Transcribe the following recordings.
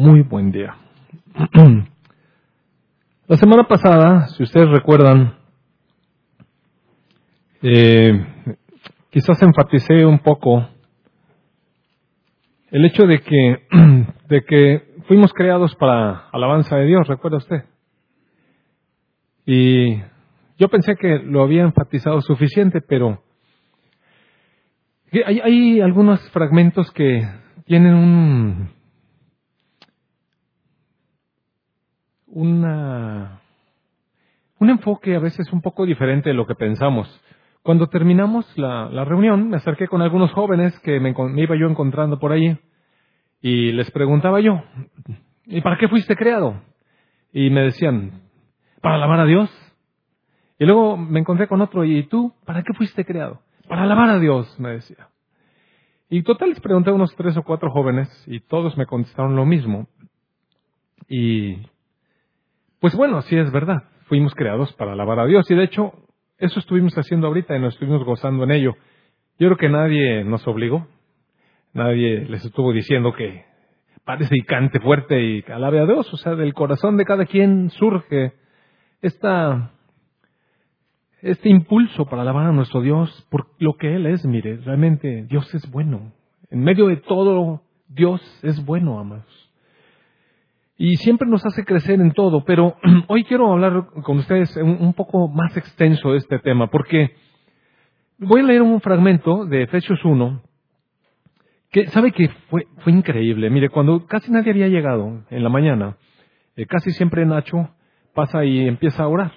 muy buen día. La semana pasada, si ustedes recuerdan, eh, quizás enfaticé un poco el hecho de que, de que fuimos creados para alabanza de Dios, ¿recuerda usted? Y yo pensé que lo había enfatizado suficiente, pero hay, hay algunos fragmentos que tienen un, un enfoque a veces un poco diferente de lo que pensamos. Cuando terminamos la, reunión, me acerqué con algunos jóvenes que me, iba yo encontrando por ahí y les preguntaba yo, ¿y para qué fuiste creado? Y me decían, para alabar a Dios. Y luego me encontré con otro, ¿y tú para qué fuiste creado? Para alabar a Dios, me decía. Y total les pregunté a unos tres o cuatro jóvenes y todos me contestaron lo mismo. Y pues bueno, sí es verdad, fuimos creados para alabar a Dios y de hecho eso estuvimos haciendo ahorita y nos estuvimos gozando en ello. Yo creo que nadie nos obligó, nadie les estuvo diciendo que parece y cante fuerte y alabe a Dios, o sea, del corazón de cada quien surge esta, este impulso para alabar a nuestro Dios por lo que Él es, mire, realmente Dios es bueno. En medio de todo, Dios es bueno, amados y siempre nos hace crecer en todo, pero hoy quiero hablar con ustedes un, poco más extenso de este tema, porque voy a leer un fragmento de Efesios 1, que sabe que fue, fue increíble. Mire, cuando casi nadie había llegado en la mañana, eh, casi siempre Nacho pasa y empieza a orar.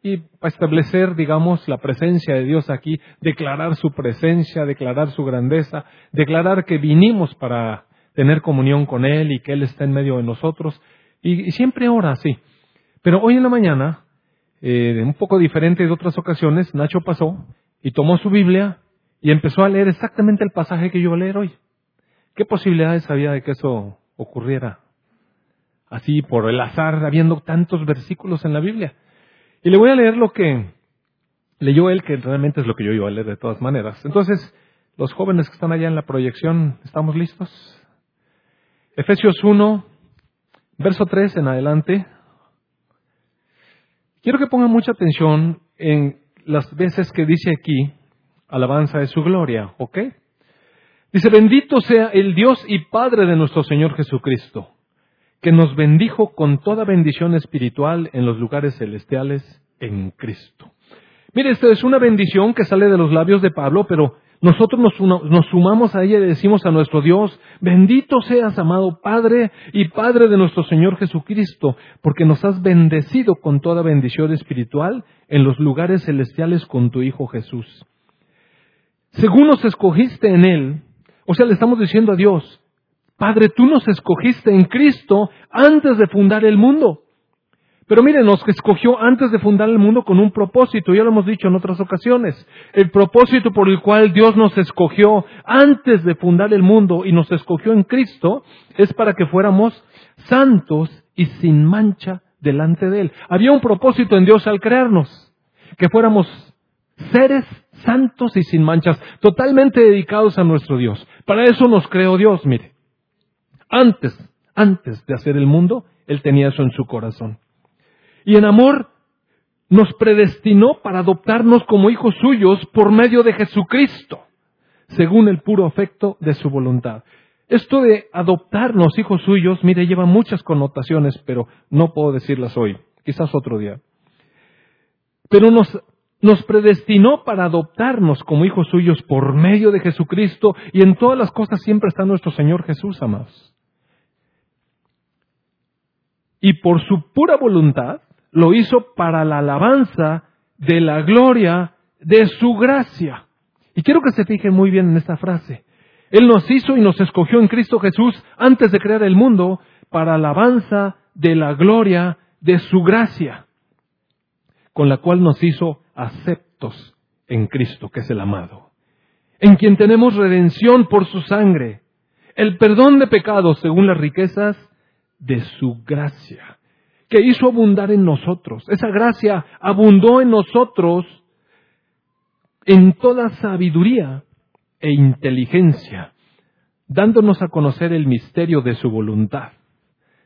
Y para establecer, digamos, la presencia de Dios aquí, declarar su presencia, declarar su grandeza, declarar que vinimos para tener comunión con Él y que Él está en medio de nosotros. Y, siempre ora así. Pero hoy en la mañana, eh, un poco diferente de otras ocasiones, Nacho pasó y tomó su Biblia y empezó a leer exactamente el pasaje que yo voy a leer hoy. ¿Qué posibilidades había de que eso ocurriera? Así por el azar, habiendo tantos versículos en la Biblia. Y le voy a leer lo que leyó él, que realmente es lo que yo iba a leer de todas maneras. Entonces, los jóvenes que están allá en la proyección, ¿estamos listos? Efesios 1, verso 3 en adelante. Quiero que pongan mucha atención en las veces que dice aquí, alabanza de su gloria, ¿ok? Dice, bendito sea el Dios y Padre de nuestro Señor Jesucristo, que nos bendijo con toda bendición espiritual en los lugares celestiales en Cristo. Mire, esta es una bendición que sale de los labios de Pablo, pero nosotros nos, sumamos a ella y decimos a nuestro Dios, bendito seas, amado Padre y Padre de nuestro Señor Jesucristo, porque nos has bendecido con toda bendición espiritual en los lugares celestiales con tu Hijo Jesús. Según nos escogiste en Él, o sea, le estamos diciendo a Dios, Padre, tú nos escogiste en Cristo antes de fundar el mundo. Pero miren, nos escogió antes de fundar el mundo con un propósito, ya lo hemos dicho en otras ocasiones. El propósito por el cual Dios nos escogió antes de fundar el mundo y nos escogió en Cristo es para que fuéramos santos y sin mancha delante de Él. Había un propósito en Dios al crearnos, que fuéramos seres santos y sin manchas, totalmente dedicados a nuestro Dios. Para eso nos creó Dios, mire. Antes, antes de hacer el mundo, Él tenía eso en su corazón y en amor nos predestinó para adoptarnos como hijos suyos por medio de Jesucristo, según el puro afecto de su voluntad. Esto de adoptarnos hijos suyos, mire, lleva muchas connotaciones, pero no puedo decirlas hoy, quizás otro día. Pero nos, nos predestinó para adoptarnos como hijos suyos por medio de Jesucristo y en todas las cosas siempre está nuestro Señor Jesús, amados. Y por su pura voluntad, lo hizo para la alabanza de la gloria de su gracia. Y quiero que se fijen muy bien en esta frase. Él nos hizo y nos escogió en Cristo Jesús antes de crear el mundo para alabanza de la gloria de su gracia, con la cual nos hizo aceptos en Cristo, que es el amado, en quien tenemos redención por su sangre, el perdón de pecados según las riquezas de su gracia que hizo abundar en nosotros. Esa gracia abundó en nosotros en toda sabiduría e inteligencia, dándonos a conocer el misterio de su voluntad,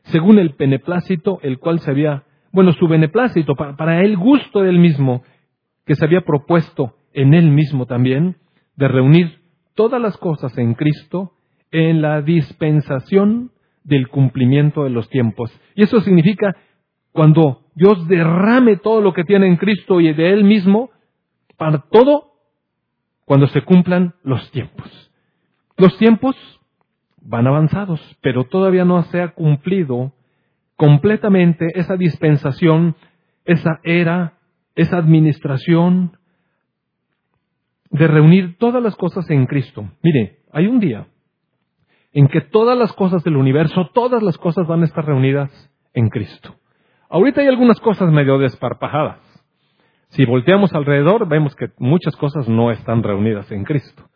según el beneplácito, el cual se había, bueno, su beneplácito, para, para el gusto del mismo, que se había propuesto en él mismo también, de reunir todas las cosas en Cristo en la dispensación del cumplimiento de los tiempos. Y eso significa cuando Dios derrame todo lo que tiene en Cristo y de Él mismo, para todo, cuando se cumplan los tiempos. Los tiempos van avanzados, pero todavía no se ha cumplido completamente esa dispensación, esa era, esa administración de reunir todas las cosas en Cristo. Mire, hay un día en que todas las cosas del universo, todas las cosas van a estar reunidas en Cristo. Ahorita hay algunas cosas medio desparpajadas. Si volteamos alrededor, vemos que muchas cosas no están reunidas en Cristo.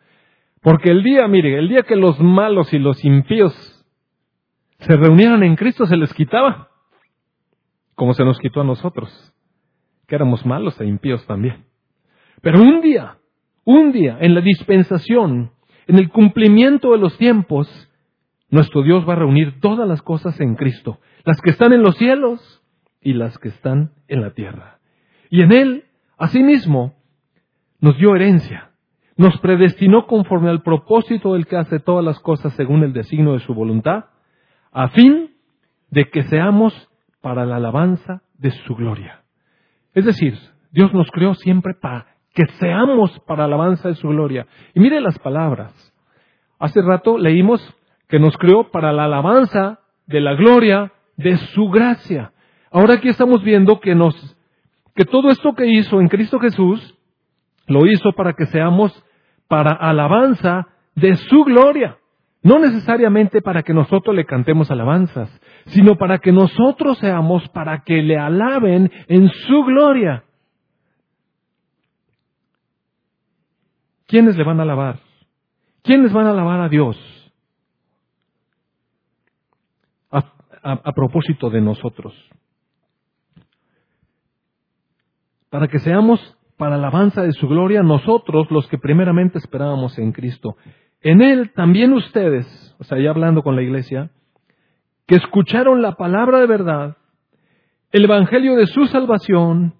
Porque el día, mire, el día que los malos y los impíos se reunieran en Cristo, se les quitaba, como se nos quitó a nosotros, que éramos malos e impíos también. Pero un día, un día, en la dispensación, en el cumplimiento de los tiempos, nuestro Dios va a reunir todas las cosas en Cristo, las que están en los cielos y las que están en la tierra. Y en Él, asimismo, nos dio herencia, nos predestinó conforme al propósito del que hace todas las cosas según el designio de su voluntad, a fin de que seamos para la alabanza de su gloria. Es decir, Dios nos creó siempre para que seamos para la alabanza de su gloria. Y mire las palabras. Hace rato leímos que nos creó para la alabanza de la gloria de su gracia. Ahora aquí estamos viendo que nos, que todo esto que hizo en Cristo Jesús, lo hizo para que seamos para alabanza de su gloria. No necesariamente para que nosotros le cantemos alabanzas, sino para que nosotros seamos para que le alaben en su gloria. ¿Quiénes le van a alabar? ¿Quiénes van a alabar a Dios? A, a propósito de nosotros. Para que seamos para la alabanza de su gloria nosotros los que primeramente esperábamos en Cristo. En Él también ustedes, o sea, ya hablando con la iglesia, que escucharon la palabra de verdad, el Evangelio de su salvación,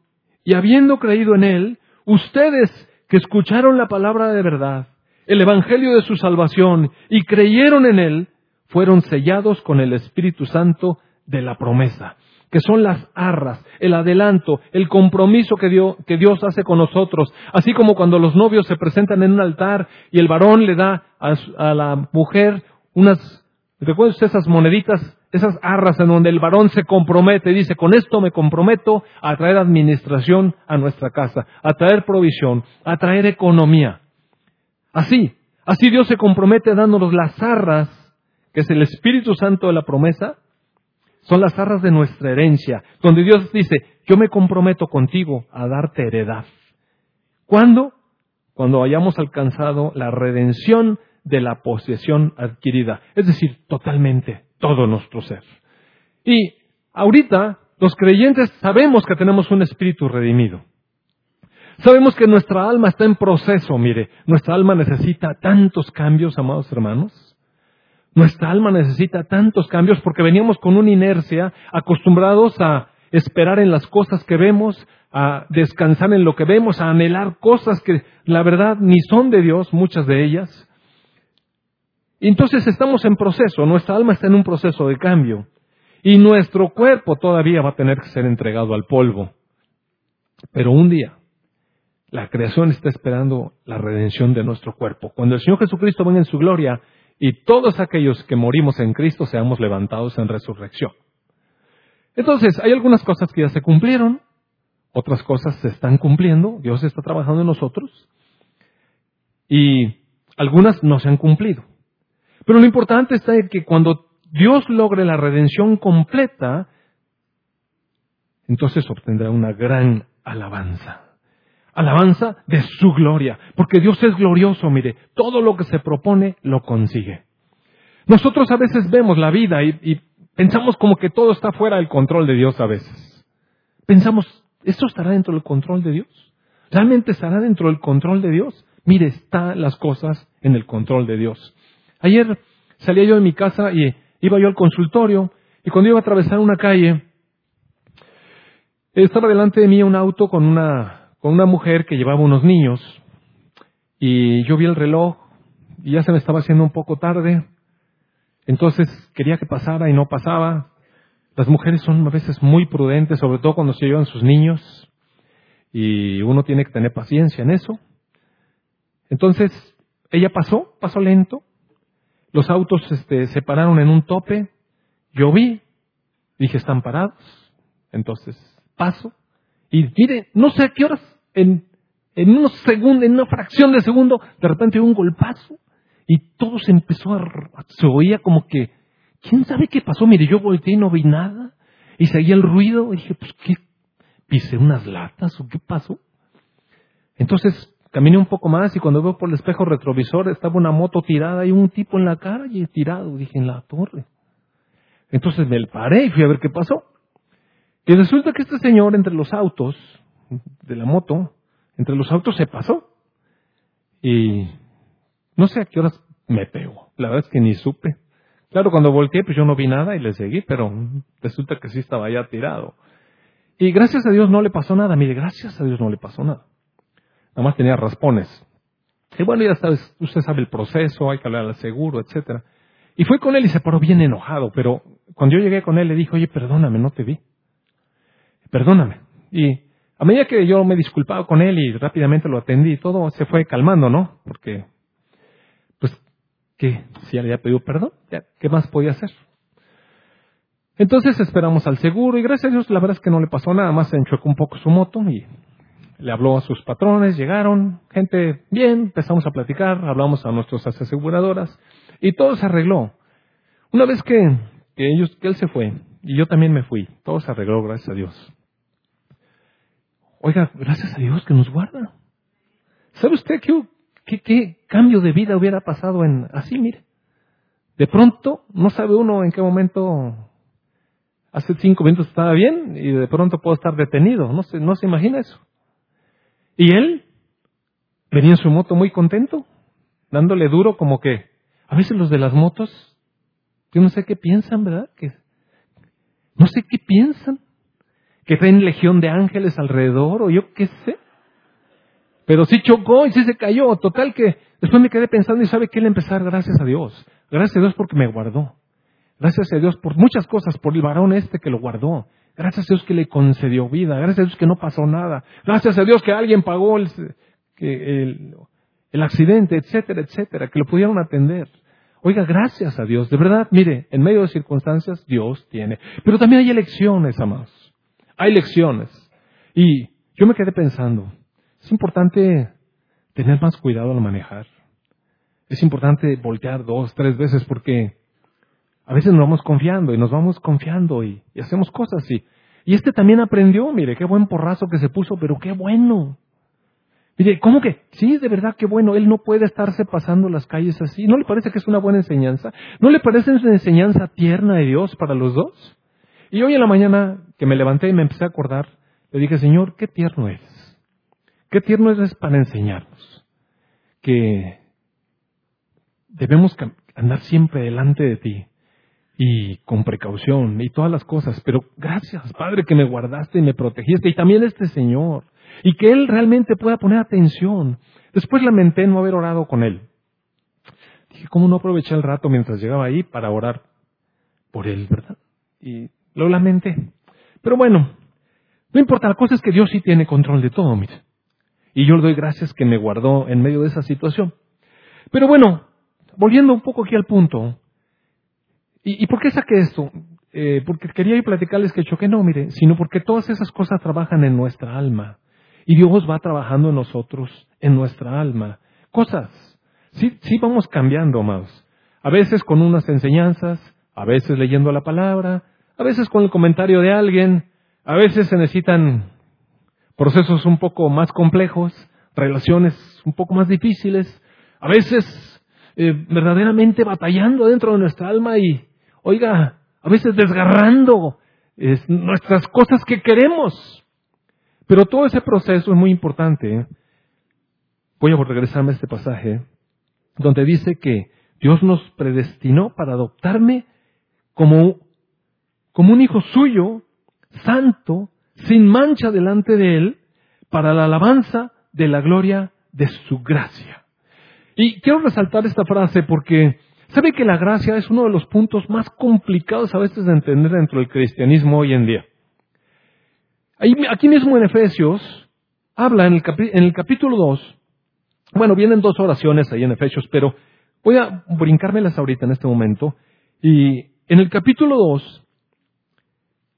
y habiendo creído en Él, ustedes que escucharon la palabra de verdad, el Evangelio de su salvación, y creyeron en Él, fueron sellados con el Espíritu Santo de la promesa que son las arras, el adelanto, el compromiso que Dios, que Dios hace con nosotros. Así como cuando los novios se presentan en un altar y el varón le da a, la mujer unas, ¿recuerdas esas moneditas, esas arras en donde el varón se compromete, dice, con esto me comprometo a traer administración a nuestra casa, a traer provisión, a traer economía. Así, así Dios se compromete dándonos las arras, que es el Espíritu Santo de la promesa, son las arras de nuestra herencia, donde Dios dice, yo me comprometo contigo a darte heredad. ¿Cuándo? Cuando hayamos alcanzado la redención de la posesión adquirida, es decir, totalmente todo nuestro ser. Y ahorita los creyentes sabemos que tenemos un espíritu redimido. Sabemos que nuestra alma está en proceso, mire, nuestra alma necesita tantos cambios, amados hermanos. Nuestra alma necesita tantos cambios porque veníamos con una inercia, acostumbrados a esperar en las cosas que vemos, a descansar en lo que vemos, a anhelar cosas que la verdad ni son de Dios, muchas de ellas. Entonces estamos en proceso, nuestra alma está en un proceso de cambio y nuestro cuerpo todavía va a tener que ser entregado al polvo. Pero un día, la creación está esperando la redención de nuestro cuerpo. Cuando el Señor Jesucristo venga en su gloria, y todos aquellos que morimos en Cristo seamos levantados en resurrección. Entonces, hay algunas cosas que ya se cumplieron, otras cosas se están cumpliendo, Dios está trabajando en nosotros, y algunas no se han cumplido. Pero lo importante está en que cuando Dios logre la redención completa, entonces obtendrá una gran alabanza alabanza de su gloria, porque Dios es glorioso, mire, todo lo que se propone lo consigue. Nosotros a veces vemos la vida y, pensamos como que todo está fuera del control de Dios a veces. Pensamos, ¿esto estará dentro del control de Dios? ¿Realmente estará dentro del control de Dios? Mire, están las cosas en el control de Dios. Ayer salía yo de mi casa y iba yo al consultorio Y cuando iba a atravesar una calle, estaba delante de mí un auto con una, con una mujer que llevaba unos niños. Y yo vi el reloj y ya se me estaba haciendo un poco tarde. Entonces quería que pasara y no pasaba. Las mujeres son a veces muy prudentes, sobre todo cuando se llevan sus niños. Y uno tiene que tener paciencia en eso. Entonces, ella pasó, pasó lento. Los autos este, se pararon en un tope. Yo vi, dije, están parados. Entonces, paso. Y mire, no sé a qué horas, en, en unos segundos, en una fracción de segundo, de repente un golpazo. Y todo se empezó a, se oía como que, ¿quién sabe qué pasó? Mire, yo volteé y no vi nada. Y seguía el ruido. Y dije, pues, ¿qué? ¿Pisé unas latas o qué pasó? Entonces, caminé un poco más y cuando veo por el espejo retrovisor estaba una moto tirada y un tipo en la calle tirado. Dije, en la torre. Entonces me paré y fui a ver qué pasó. Y resulta que este señor entre los autos, de la moto, entre los autos se pasó. Y no sé a qué horas me pegó. La verdad es que ni supe. Claro, cuando volteé, pues yo no vi nada y le seguí, pero resulta que sí estaba ya tirado. Y gracias a Dios no le pasó nada. Mire, gracias a Dios no le pasó nada. Nada más tenía raspones. Y bueno, ya sabes, usted sabe el proceso, hay que hablar al seguro, etcétera. Y fue con él y se paró bien enojado, pero cuando yo llegué con él le dije, oye, perdóname, no te vi. Perdóname. Y a medida que yo me disculpaba con él y rápidamente lo atendí, todo se fue calmando, ¿no? Porque que si ya le había pedido perdón, ¿qué más podía hacer? Entonces esperamos al seguro y gracias a Dios la verdad es que no le pasó nada, más se enchuecó un poco su moto y le habló a sus patrones, llegaron, gente bien, empezamos a platicar, hablamos a nuestras aseguradoras y todo se arregló. Una vez que, que, ellos, que él se fue y yo también me fui, todo se arregló, gracias a Dios. Oiga, gracias a Dios que nos guarda. ¿Sabe usted que ¿Qué, cambio de vida hubiera pasado en así, mire? De pronto, no sabe uno en qué momento, hace cinco minutos estaba bien y de pronto puedo estar detenido. No se, no se imagina eso. Y él venía en su moto muy contento, dándole duro como que, a veces los de las motos, yo no sé qué piensan, ¿verdad? Que, no sé qué piensan. Que ven legión de ángeles alrededor o yo qué sé. Pero sí chocó y sí se cayó. Total que después me quedé pensando y sabe que él empezar gracias a Dios. Gracias a Dios porque me guardó. Gracias a Dios por muchas cosas, por el varón este que lo guardó. Gracias a Dios que le concedió vida. Gracias a Dios que no pasó nada. Gracias a Dios que alguien pagó el, el, el accidente, etcétera, etcétera, que lo pudieron atender. Oiga, gracias a Dios. De verdad, mire, en medio de circunstancias Dios tiene. Pero también hay elecciones, amados. Hay elecciones. Y yo me quedé pensando, es importante tener más cuidado al manejar. Es importante voltear dos, tres veces porque a veces nos vamos confiando y nos vamos confiando y, hacemos cosas así. Y este también aprendió, mire, qué buen porrazo que se puso, pero qué bueno. Mire, ¿cómo que? Sí, de verdad, qué bueno. Él no puede estarse pasando las calles así. ¿No le parece que es una buena enseñanza? ¿No le parece una enseñanza tierna de Dios para los dos? Y hoy en la mañana que me levanté y me empecé a acordar, le dije, Señor, qué tierno eres. Qué tierno es para enseñarnos que debemos andar siempre delante de ti y con precaución y todas las cosas. Pero gracias, Padre, que me guardaste y me protegiste y también este Señor y que Él realmente pueda poner atención. Después lamenté no haber orado con Él. Dije, ¿cómo no aproveché el rato mientras llegaba ahí para orar por Él, verdad? Y lo lamenté. Pero bueno, no importa, la cosa es que Dios sí tiene control de todo, mire. Y yo le doy gracias que me guardó en medio de esa situación. Pero bueno, volviendo un poco aquí al punto, ¿y, por qué saqué esto? Eh, porque quería ir platicarles que choqué, no, mire, sino porque todas esas cosas trabajan en nuestra alma. Y Dios va trabajando en nosotros, en nuestra alma. Cosas. Sí, sí vamos cambiando, amados. A veces con unas enseñanzas, a veces leyendo la palabra, a veces con el comentario de alguien, a veces se necesitan procesos un poco más complejos, relaciones un poco más difíciles, a veces eh, verdaderamente batallando dentro de nuestra alma y, oiga, a veces desgarrando nuestras cosas que queremos. Pero todo ese proceso es muy importante. Voy a regresarme a este pasaje, donde dice que Dios nos predestinó para adoptarme como como un hijo suyo, santo, sin mancha delante de Él, para la alabanza de la gloria de su gracia. Y quiero resaltar esta frase porque sabe que la gracia es uno de los puntos más complicados a veces de entender dentro del cristianismo hoy en día. aquí mismo en Efesios habla en el, capítulo 2, bueno, vienen dos oraciones ahí en Efesios, pero voy a brincármelas ahorita en este momento. Y en el capítulo 2,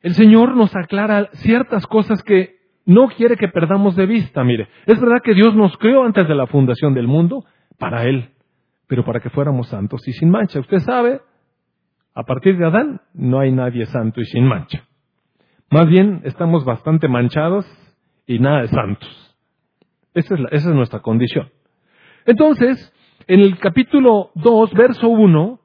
el Señor nos aclara ciertas cosas que no quiere que perdamos de vista. Mire, es verdad que Dios nos creó antes de la fundación del mundo para Él, pero para que fuéramos santos y sin mancha. Usted sabe, a partir de Adán no hay nadie santo y sin mancha. Más bien estamos bastante manchados y nada de santos. Esa es, nuestra condición. Entonces, en el capítulo 2, verso 1,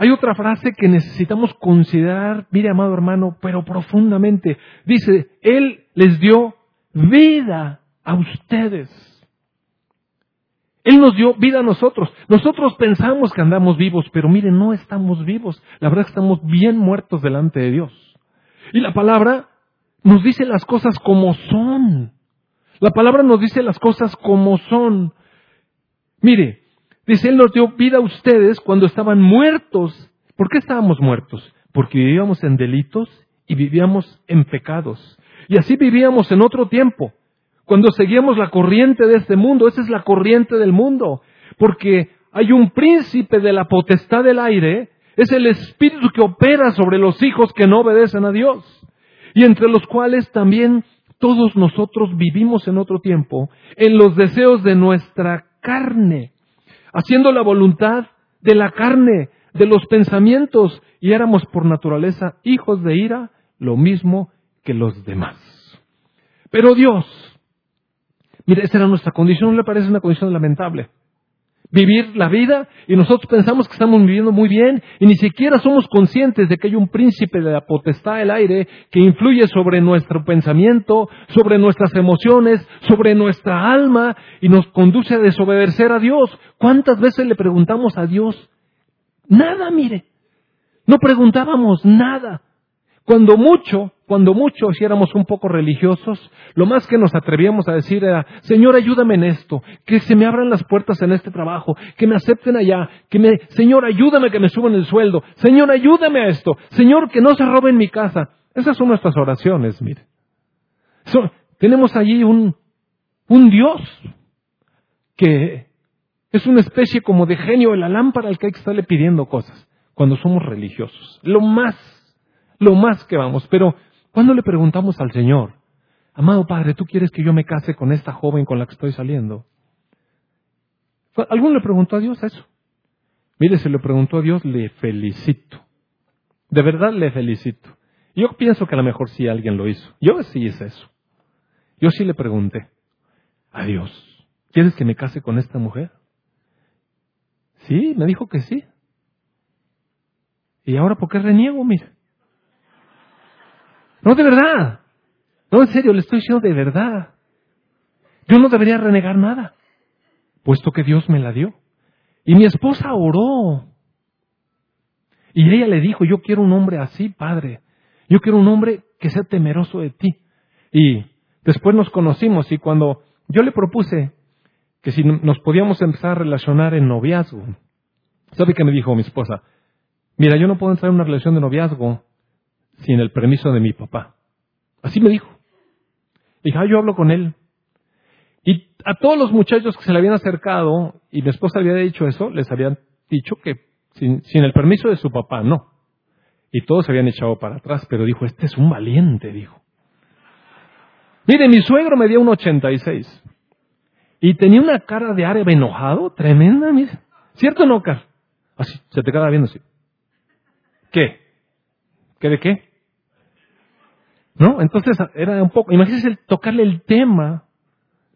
hay otra frase que necesitamos considerar, mire amado hermano, pero profundamente. Dice, Él les dio vida a ustedes. Él nos dio vida a nosotros. Nosotros pensamos que andamos vivos, pero mire, no estamos vivos. La verdad es que estamos bien muertos delante de Dios. Y la palabra nos dice las cosas como son. La palabra nos dice las cosas como son. Mire, Dice, Él nos dio vida a ustedes cuando estaban muertos. ¿Por qué estábamos muertos? Porque vivíamos en delitos y vivíamos en pecados. Y así vivíamos en otro tiempo, cuando seguíamos la corriente de este mundo. Esa es la corriente del mundo. Porque hay un príncipe de la potestad del aire, es el espíritu que opera sobre los hijos que no obedecen a Dios. Y entre los cuales también todos nosotros vivimos en otro tiempo, en los deseos de nuestra carne haciendo la voluntad de la carne, de los pensamientos, y éramos por naturaleza hijos de ira, lo mismo que los demás. Pero Dios, mire, esa era nuestra condición, ¿no le parece una condición lamentable? Vivir la vida y nosotros pensamos que estamos viviendo muy bien y ni siquiera somos conscientes de que hay un príncipe de la potestad del aire que influye sobre nuestro pensamiento, sobre nuestras emociones, sobre nuestra alma y nos conduce a desobedecer a Dios. ¿Cuántas veces le preguntamos a Dios? Nada, mire. No preguntábamos nada. Cuando mucho, cuando mucho, si éramos un poco religiosos, lo más que nos atrevíamos a decir era, Señor, ayúdame en esto, que se me abran las puertas en este trabajo, que me acepten allá, que me, Señor, ayúdame que me suban el sueldo, Señor, ayúdame a esto, Señor, que no se roben mi casa. Esas son nuestras oraciones, mire. tenemos allí un, un Dios que es una especie como de genio de la lámpara al que hay que estarle pidiendo cosas cuando somos religiosos. Lo más lo más que vamos. Pero cuando le preguntamos al Señor, amado Padre, ¿tú quieres que yo me case con esta joven con la que estoy saliendo? ¿Alguno le preguntó a Dios eso? Mire, si le preguntó a Dios, le felicito. De verdad le felicito. Yo pienso que a lo mejor sí alguien lo hizo. Yo sí hice eso. Yo sí le pregunté a Dios, ¿quieres que me case con esta mujer? Sí, me dijo que sí. ¿Y ahora por qué reniego? Mire. No, de verdad. No, en serio, le estoy diciendo de verdad. Yo no debería renegar nada, puesto que Dios me la dio. Y mi esposa oró. Y ella le dijo, yo quiero un hombre así, padre. Yo quiero un hombre que sea temeroso de ti. Y después nos conocimos y cuando yo le propuse que si nos podíamos empezar a relacionar en noviazgo, ¿sabe qué me dijo mi esposa? Mira, yo no puedo entrar en una relación de noviazgo sin el permiso de mi papá. Así me dijo. Dije, ah, yo hablo con él. Y a todos los muchachos que se le habían acercado y mi esposa había dicho eso, les habían dicho que sin, el permiso de su papá, no. Y todos se habían echado para atrás, pero dijo, este es un valiente, dijo. Mire, mi suegro medía un 86 y tenía una cara de árabe enojado, tremenda, mire. ¿Cierto o no, Car? Así, se te queda viendo así. ¿Qué? ¿Qué de qué? ¿No? Entonces era un poco, imagínense el, tocarle el tema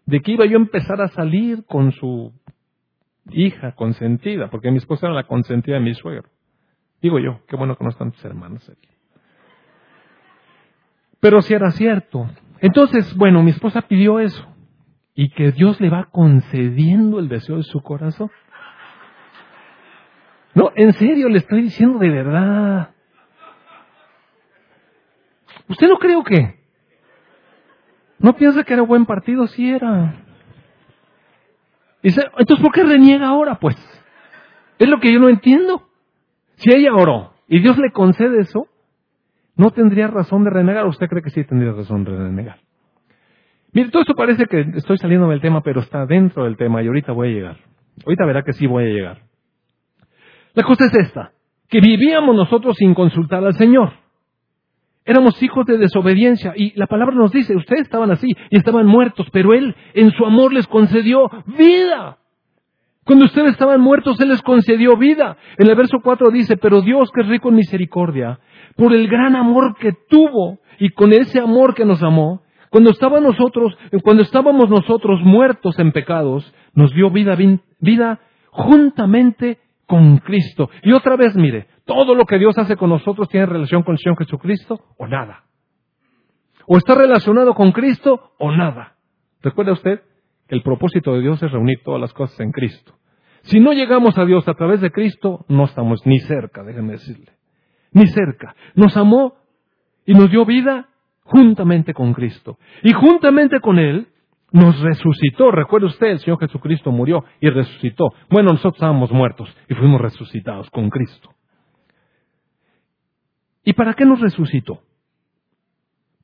de que iba yo a empezar a salir con su hija consentida, porque mi esposa era la consentida de mi suegro. Digo yo, qué bueno que no están tus hermanos aquí. Pero si era cierto. Entonces, bueno, mi esposa pidió eso. Y que Dios le va concediendo el deseo de su corazón. No, en serio, le estoy diciendo de verdad. ¿Usted no creo que? No piensa que era buen partido, sí era. Dice, entonces, ¿por qué reniega ahora, pues? Es lo que yo no entiendo. Si ella oró y Dios le concede eso, no tendría razón de renegar. ¿Usted cree que sí tendría razón de renegar? Mire, todo esto parece que estoy saliendo del tema, pero está dentro del tema y ahorita voy a llegar. Ahorita verá que sí voy a llegar. La cosa es esta, que vivíamos nosotros sin consultar al Señor. Éramos hijos de desobediencia y la palabra nos dice, ustedes estaban así y estaban muertos, pero Él en su amor les concedió vida. Cuando ustedes estaban muertos, Él les concedió vida. En el verso 4 dice, pero Dios que es rico en misericordia, por el gran amor que tuvo y con ese amor que nos amó, cuando, nosotros, cuando estábamos nosotros muertos en pecados, nos dio vida, vida juntamente con Cristo. Y otra vez, mire, todo lo que Dios hace con nosotros tiene relación con el Señor Jesucristo o nada. O está relacionado con Cristo o nada. ¿Recuerda usted que el propósito de Dios es reunir todas las cosas en Cristo? Si no llegamos a Dios a través de Cristo, no estamos ni cerca, déjenme decirle. Ni cerca. Nos amó y nos dio vida juntamente con Cristo. Y juntamente con Él nos resucitó. Recuerde usted, el Señor Jesucristo murió y resucitó. Bueno, nosotros estábamos muertos y fuimos resucitados con Cristo. ¿Y para qué nos resucitó?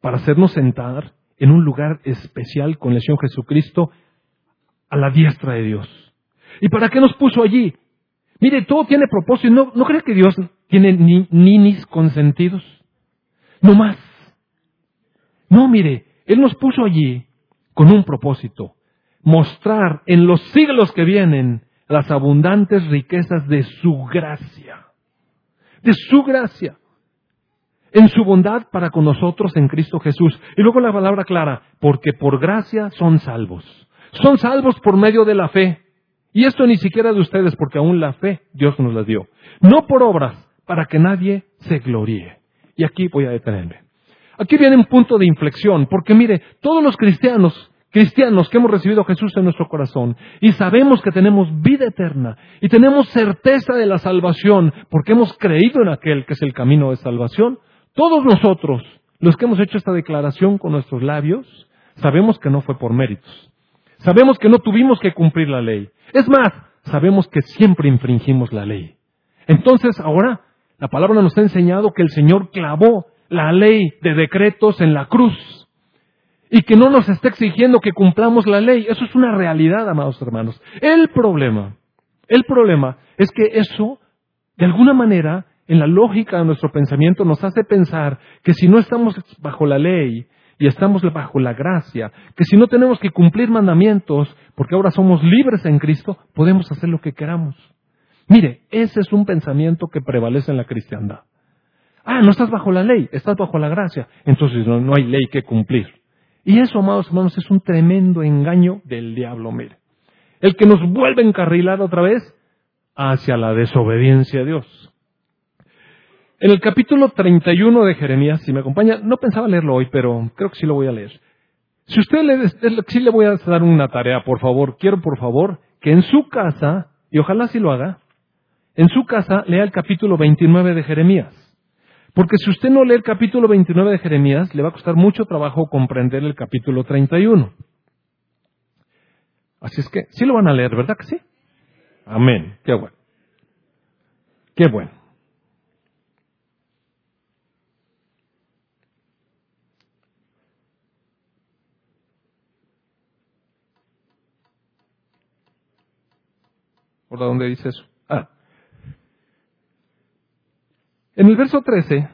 Para hacernos sentar en un lugar especial con el Señor Jesucristo a la diestra de Dios. ¿Y para qué nos puso allí? Mire, todo tiene propósito. ¿No, no cree que Dios tiene ni, ninis consentidos? No más. No, mire, Él nos puso allí con un propósito, mostrar en los siglos que vienen las abundantes riquezas de su gracia, de su gracia, en su bondad para con nosotros en Cristo Jesús. Y luego la palabra clara, porque por gracia son salvos. Son salvos por medio de la fe. Y esto ni siquiera de ustedes, porque aún la fe Dios nos la dio. No por obras, para que nadie se gloríe. Y aquí voy a detenerme. Aquí viene un punto de inflexión, porque mire, todos los cristianos cristianos que hemos recibido a Jesús en nuestro corazón y sabemos que tenemos vida eterna y tenemos certeza de la salvación porque hemos creído en aquel que es el camino de salvación, todos nosotros, los que hemos hecho esta declaración con nuestros labios, sabemos que no fue por méritos. Sabemos que no tuvimos que cumplir la ley. Es más, sabemos que siempre infringimos la ley. Entonces, ahora, la palabra nos ha enseñado que el Señor clavó la ley de decretos en la cruz y que no nos está exigiendo que cumplamos la ley. Eso es una realidad, amados hermanos. El problema, el problema es que eso, de alguna manera, en la lógica de nuestro pensamiento, nos hace pensar que si no estamos bajo la ley y estamos bajo la gracia, que si no tenemos que cumplir mandamientos, porque ahora somos libres en Cristo, podemos hacer lo que queramos. Mire, ese es un pensamiento que prevalece en la cristiandad. Ah, no estás bajo la ley, estás bajo la gracia, entonces no, no hay ley que cumplir. Y eso, amados hermanos, es un tremendo engaño del diablo, mire. El que nos vuelve a encarrilar otra vez hacia la desobediencia a Dios. En el capítulo 31 de Jeremías, si me acompaña, no pensaba leerlo hoy, pero creo que sí lo voy a leer. Si usted le, sí le voy a dar una tarea, por favor, quiero por favor que en su casa, y ojalá sí lo haga, en su casa lea el capítulo 29 de Jeremías. Porque si usted no lee el capítulo 29 de Jeremías, le va a costar mucho trabajo comprender el capítulo 31. Así es que, sí lo van a leer, ¿verdad que sí? Amén. Qué bueno. Qué bueno. ¿Por dónde dice eso? Ah, en el verso 13,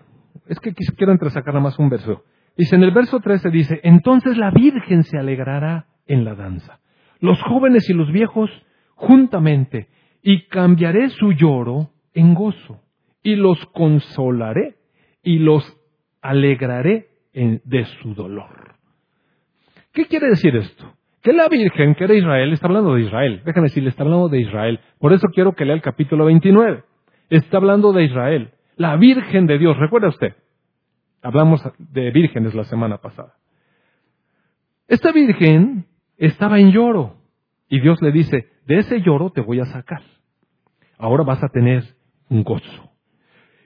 es que quiero entresacar nada más un verso. Dice, en el verso 13 dice, entonces la Virgen se alegrará en la danza, los jóvenes y los viejos juntamente, y cambiaré su lloro en gozo, y los consolaré, y los alegraré de su dolor. ¿Qué quiere decir esto? Que la Virgen, que era Israel, está hablando de Israel. Déjame decirle, está hablando de Israel. Por eso quiero que lea el capítulo 29. Está hablando de Israel la Virgen de Dios. ¿Recuerda usted? Hablamos de vírgenes la semana pasada. Esta Virgen estaba en lloro y Dios le dice, de ese lloro te voy a sacar. Ahora vas a tener un gozo.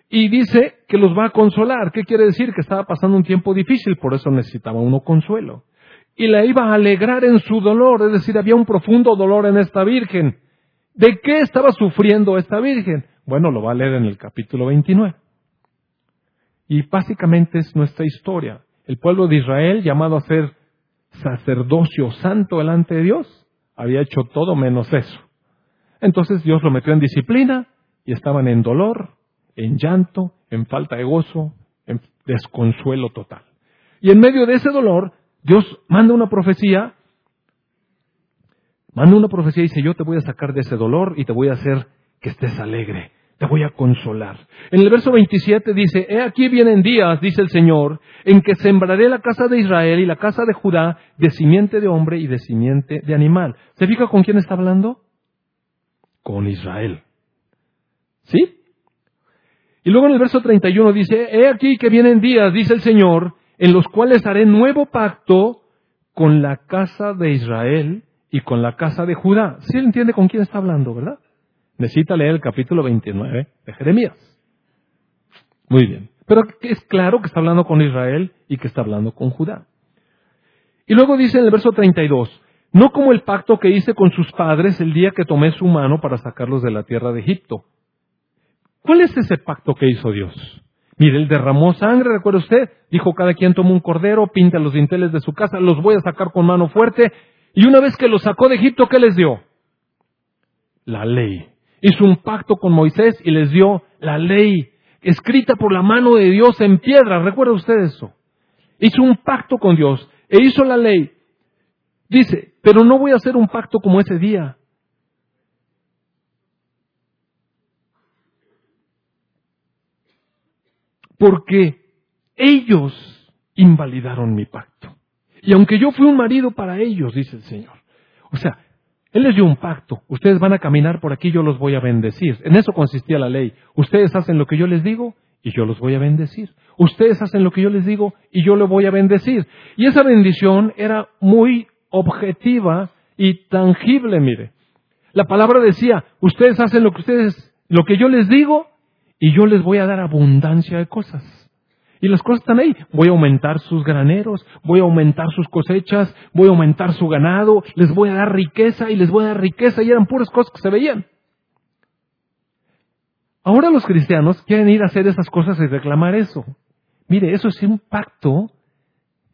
y dice que los va a consolar. ¿Qué quiere decir? Que estaba pasando un tiempo difícil, por eso necesitaba uno consuelo. Y la iba a alegrar en su dolor, es decir, había un profundo dolor en esta virgen. ¿De qué estaba sufriendo esta virgen? Bueno, lo va a leer en el capítulo 29. Y básicamente es nuestra historia. El pueblo de Israel, llamado a ser sacerdocio santo delante de Dios, había hecho todo menos eso. Entonces Dios lo metió en disciplina y estaban en dolor, en llanto, en falta de gozo, en desconsuelo total. Y en medio de ese dolor, Dios manda una profecía, manda una profecía y dice, yo te voy a sacar de ese dolor y te voy a hacer que estés alegre, te voy a consolar. En el verso 27 dice, he aquí vienen días, dice el Señor, en que sembraré la casa de Israel y la casa de Judá de simiente de hombre y de simiente de animal. ¿Se fija con quién está hablando? Con Israel. ¿Sí? Y luego en el verso 31 dice, he aquí que vienen días, dice el Señor, en los cuales haré nuevo pacto con la casa de Israel y con la casa de Judá. ¿Sí entiende con quién está hablando, verdad? Necesita leer el capítulo 29 de Jeremías. Muy bien. Pero es claro que está hablando con Israel y que está hablando con Judá. Y luego dice en el verso 32, no como el pacto que hice con sus padres el día que tomé su mano para sacarlos de la tierra de Egipto ¿Cuál es ese pacto que hizo Dios? Mire, él derramó sangre, recuerda usted, dijo cada quien toma un cordero, pinta los dinteles de su casa, los voy a sacar con mano fuerte, y una vez que los sacó de Egipto, ¿qué les dio? La ley. Hizo un pacto con Moisés y les dio la ley, escrita por la mano de Dios en piedra, recuerda usted eso. Hizo un pacto con Dios e hizo la ley. Dice, pero no voy a hacer un pacto como ese día, porque ellos invalidaron mi pacto. Y aunque yo fui un marido para ellos, dice el Señor. O sea, Él les dio un pacto. Ustedes van a caminar por aquí, yo los voy a bendecir. En eso consistía la ley. Ustedes hacen lo que yo les digo y yo los voy a bendecir. Ustedes hacen lo que yo les digo y yo los voy a bendecir. Y esa bendición era muy objetiva y tangible, mire. La palabra decía, ustedes hacen lo que ustedes, lo que yo les digo y yo les voy a dar abundancia de cosas. Y las cosas están ahí. Voy a aumentar sus graneros, voy a aumentar sus cosechas, voy a aumentar su ganado, les voy a dar riqueza y les voy a dar riqueza y eran puras cosas que se veían. Ahora los cristianos quieren ir a hacer esas cosas y reclamar eso. Mire, eso es un pacto,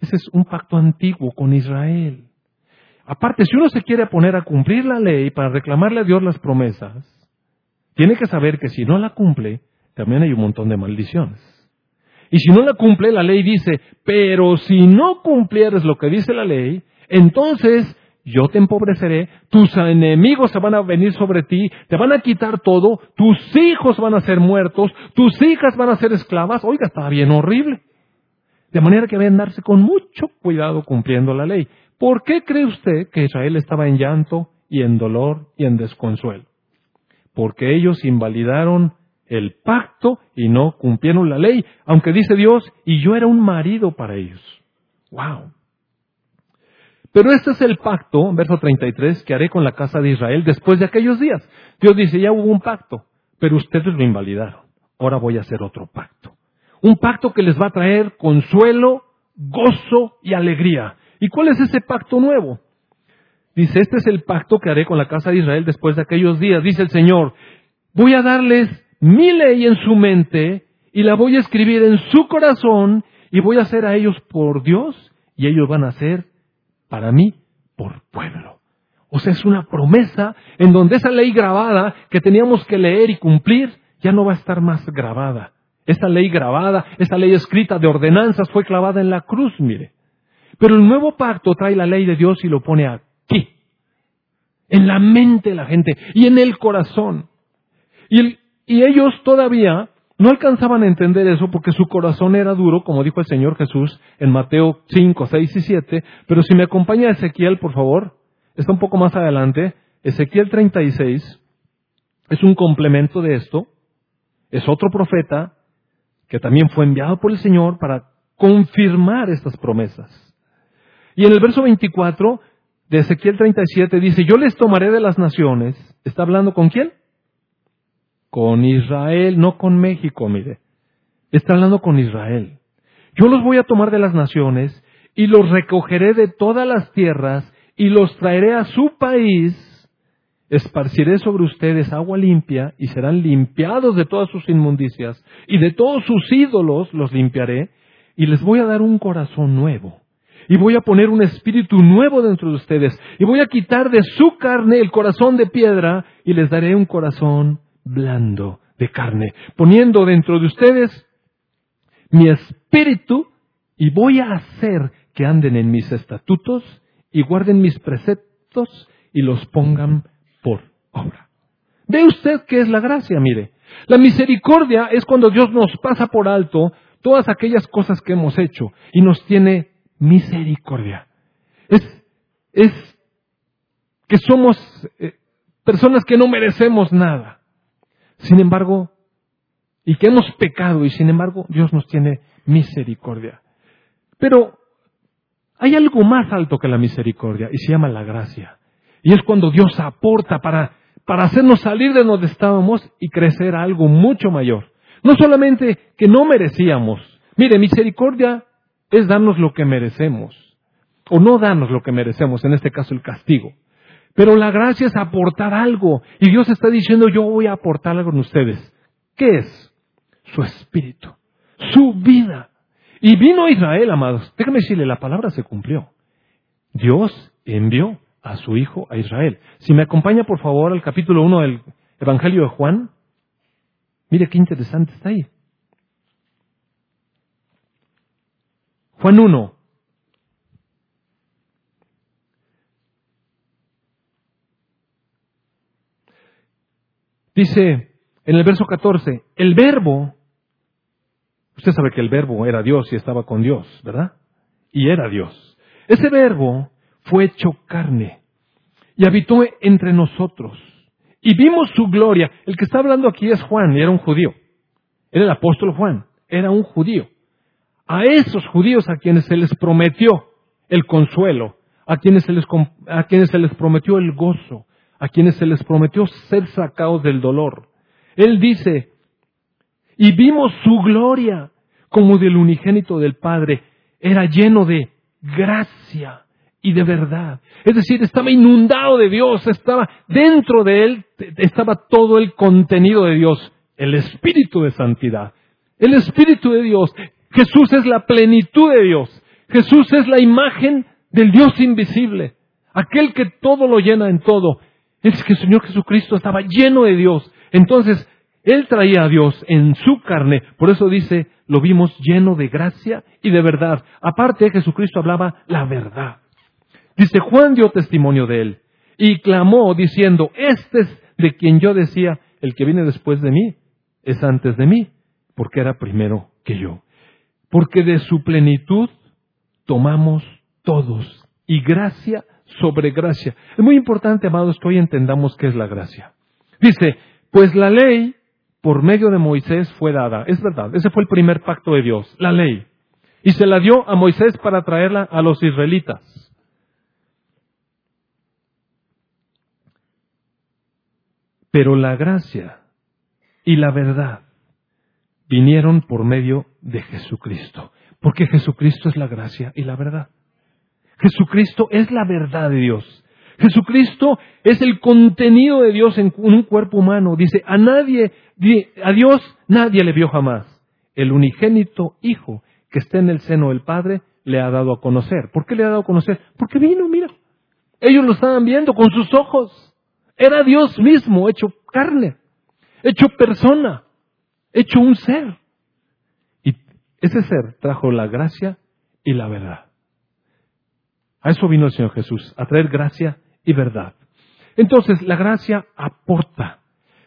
ese es un pacto antiguo con Israel. Aparte, si uno se quiere poner a cumplir la ley para reclamarle a Dios las promesas, tiene que saber que si no la cumple, también hay un montón de maldiciones. Y si no la cumple, la ley dice, pero si no cumplieres lo que dice la ley, entonces yo te empobreceré, tus enemigos se van a venir sobre ti, te van a quitar todo, tus hijos van a ser muertos, tus hijas van a ser esclavas. Oiga, está bien horrible. De manera que deben darse con mucho cuidado cumpliendo la ley. ¿Por qué cree usted que Israel estaba en llanto y en dolor y en desconsuelo? Porque ellos invalidaron el pacto y no cumplieron la ley, aunque dice Dios, y yo era un marido para ellos. ¡Wow! Pero este es el pacto, verso 33, que haré con la casa de Israel después de aquellos días. Dios dice, ya hubo un pacto, pero ustedes lo invalidaron. Ahora voy a hacer otro pacto. Un pacto que les va a traer consuelo, gozo y alegría. ¿Y cuál es ese pacto nuevo? Dice, este es el pacto que haré con la casa de Israel después de aquellos días. Dice el Señor, voy a darles mi ley en su mente y la voy a escribir en su corazón y voy a hacer a ellos por Dios y ellos van a ser para mí por pueblo. O sea, es una promesa en donde esa ley grabada que teníamos que leer y cumplir ya no va a estar más grabada. Esta ley grabada, esta ley escrita de ordenanzas fue clavada en la cruz, mire. Pero el nuevo pacto trae la ley de Dios y lo pone aquí, en la mente de la gente y en el corazón. Y el, y ellos todavía no alcanzaban a entender eso porque su corazón era duro, como dijo el Señor Jesús en Mateo 5, 6 y 7. Pero si me acompaña Ezequiel, por favor, está un poco más adelante. Ezequiel 36 es un complemento de esto. Es otro profeta que también fue enviado por el Señor para confirmar estas promesas. Y en el verso 24 de Ezequiel 37 dice, yo les tomaré de las naciones. ¿Está hablando con quién? Con Israel, no con México, mire. Está hablando con Israel. Yo los voy a tomar de las naciones y los recogeré de todas las tierras y los traeré a su país. Esparciré sobre ustedes agua limpia y serán limpiados de todas sus inmundicias y de todos sus ídolos los limpiaré y les voy a dar un corazón nuevo y voy a poner un espíritu nuevo dentro de ustedes y voy a quitar de su carne el corazón de piedra y les daré un corazón blando de carne, poniendo dentro de ustedes mi espíritu y voy a hacer que anden en mis estatutos y guarden mis preceptos y los pongan por obra. Ve usted qué es la gracia, mire. La misericordia es cuando Dios nos pasa por alto todas aquellas cosas que hemos hecho y nos tiene misericordia. Es, que somos eh, personas que no merecemos nada. Sin embargo, y que hemos pecado y sin embargo Dios nos tiene misericordia. Pero hay algo más alto que la misericordia y se llama la gracia. Y es cuando Dios aporta para, para hacernos salir de donde estábamos y crecer a algo mucho mayor. No solamente que no merecíamos. Mire, misericordia es darnos lo que merecemos, o no darnos lo que merecemos, en este caso el castigo. Pero la gracia es aportar algo, y Dios está diciendo, yo voy a aportar algo en ustedes. ¿Qué es? Su espíritu, su vida. Y vino Israel, amados. Déjame decirle, la palabra se cumplió. Dios envió a su Hijo a Israel. Si me acompaña, por favor, al capítulo 1 del Evangelio de Juan. Mire qué interesante está ahí. Juan 1. Dice en el verso 14, el verbo, usted sabe que el verbo era Dios y estaba con Dios, ¿verdad? Y era Dios. Ese verbo fue hecho carne y habitó entre nosotros. Y vimos su gloria. El que está hablando aquí es Juan y era un judío. Era el apóstol Juan, era un judío a esos judíos a quienes se les prometió el consuelo, a quienes se les, a quienes se les prometió el gozo, a quienes se les prometió ser sacados del dolor. Él dice, y vimos su gloria como del unigénito del Padre, era lleno de gracia y de verdad. Es decir, estaba inundado de Dios, estaba dentro de él, estaba todo el contenido de Dios, el espíritu de santidad, el espíritu de Dios, Jesús es la plenitud de Dios. Jesús es la imagen del Dios invisible, aquel que todo lo llena en todo. Es que el Señor Jesucristo estaba lleno de Dios. Entonces, Él traía a Dios en su carne. Por eso dice, lo vimos lleno de gracia y de verdad. Aparte, Jesucristo hablaba la verdad. Dice, Juan dio testimonio de Él y clamó diciendo, este es de quien yo decía, el que viene después de mí es antes de mí, porque era primero que yo porque de su plenitud tomamos todos y gracia sobre gracia. Es muy importante, amados, que hoy entendamos qué es la gracia. Dice, pues la ley por medio de Moisés fue dada. Es verdad, ese fue el primer pacto de Dios, la ley. Y se la dio a Moisés para traerla a los israelitas. Pero la gracia y la verdad vinieron por medio de Jesucristo, porque Jesucristo es la gracia y la verdad. Jesucristo es la verdad de Dios. Jesucristo es el contenido de Dios en un cuerpo humano. Dice, a nadie, a Dios nadie le vio jamás. El unigénito Hijo que está en el seno del Padre le ha dado a conocer. ¿Por qué le ha dado a conocer? Porque vino, mira. Ellos lo estaban viendo con sus ojos. Era Dios mismo, hecho carne, hecho persona hecho un ser. Y ese ser trajo la gracia y la verdad. A eso vino el Señor Jesús, a traer gracia y verdad. Entonces, la gracia aporta.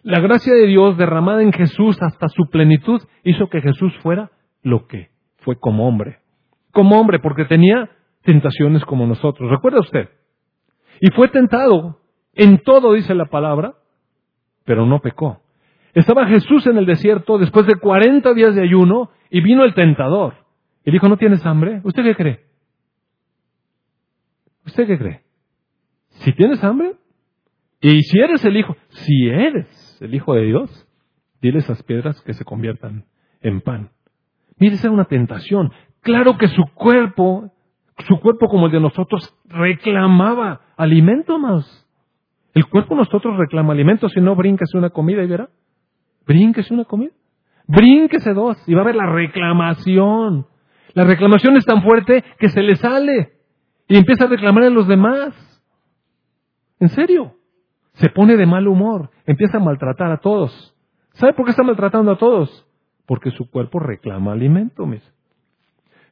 La gracia de Dios derramada en Jesús hasta su plenitud hizo que Jesús fuera lo que fue como hombre. Como hombre, porque tenía tentaciones como nosotros. ¿Recuerda usted? Y fue tentado en todo, dice la palabra, pero no pecó. Estaba Jesús en el desierto después de 40 días de ayuno y vino el tentador. Y dijo, ¿no tienes hambre? ¿Usted qué cree? ¿Usted qué cree? Si tienes hambre, y si eres el hijo, si eres el hijo de Dios, dile esas piedras que se conviertan en pan. Mire, esa era una tentación. Claro que su cuerpo, su cuerpo como el de nosotros, reclamaba alimento más. El cuerpo nosotros reclama alimento, si no, brínquese una comida y verá. Brínquese una comida. Brínquese dos y va a ver la reclamación. La reclamación es tan fuerte que se le sale y empieza a reclamar a los demás. ¿En serio? Se pone de mal humor, empieza a maltratar a todos. ¿Sabe por qué está maltratando a todos? Porque su cuerpo reclama alimento, mis.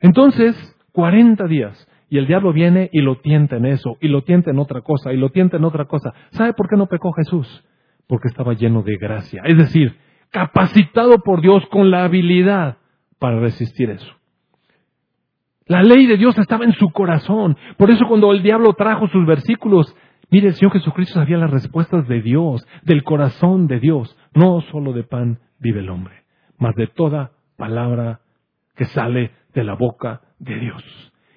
Entonces, 40 días, y el diablo viene y lo tienta en eso, y lo tienta en otra cosa, y lo tienta en otra cosa. ¿Sabe por qué no pecó Jesús? Porque estaba lleno de gracia, es decir, capacitado por Dios con la habilidad para resistir eso. La ley de Dios estaba en su corazón. Por eso cuando el diablo trajo sus versículos, Mire, el Señor Jesucristo sabía las respuestas de Dios, del corazón de Dios. No solo de pan vive el hombre, mas de toda palabra que sale de la boca de Dios.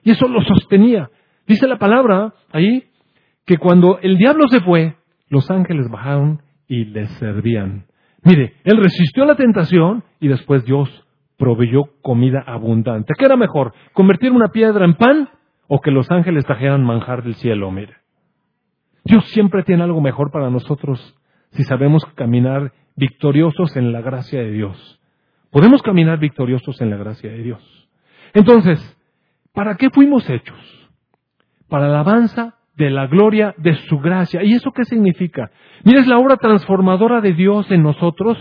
Y eso lo sostenía. Dice la palabra ahí que cuando el diablo se fue, los ángeles bajaron y le servían. Mire, él resistió la tentación y después Dios proveyó comida abundante. ¿Qué era mejor? ¿Convertir una piedra en pan o que los ángeles trajeran manjar del cielo? Mire. Dios siempre tiene algo mejor para nosotros si sabemos caminar victoriosos en la gracia de Dios. Podemos caminar victoriosos en la gracia de Dios. Entonces, ¿para qué fuimos hechos? Para la alabanza de la gloria de su gracia. ¿Y eso qué significa? Mira, es la obra transformadora de Dios en nosotros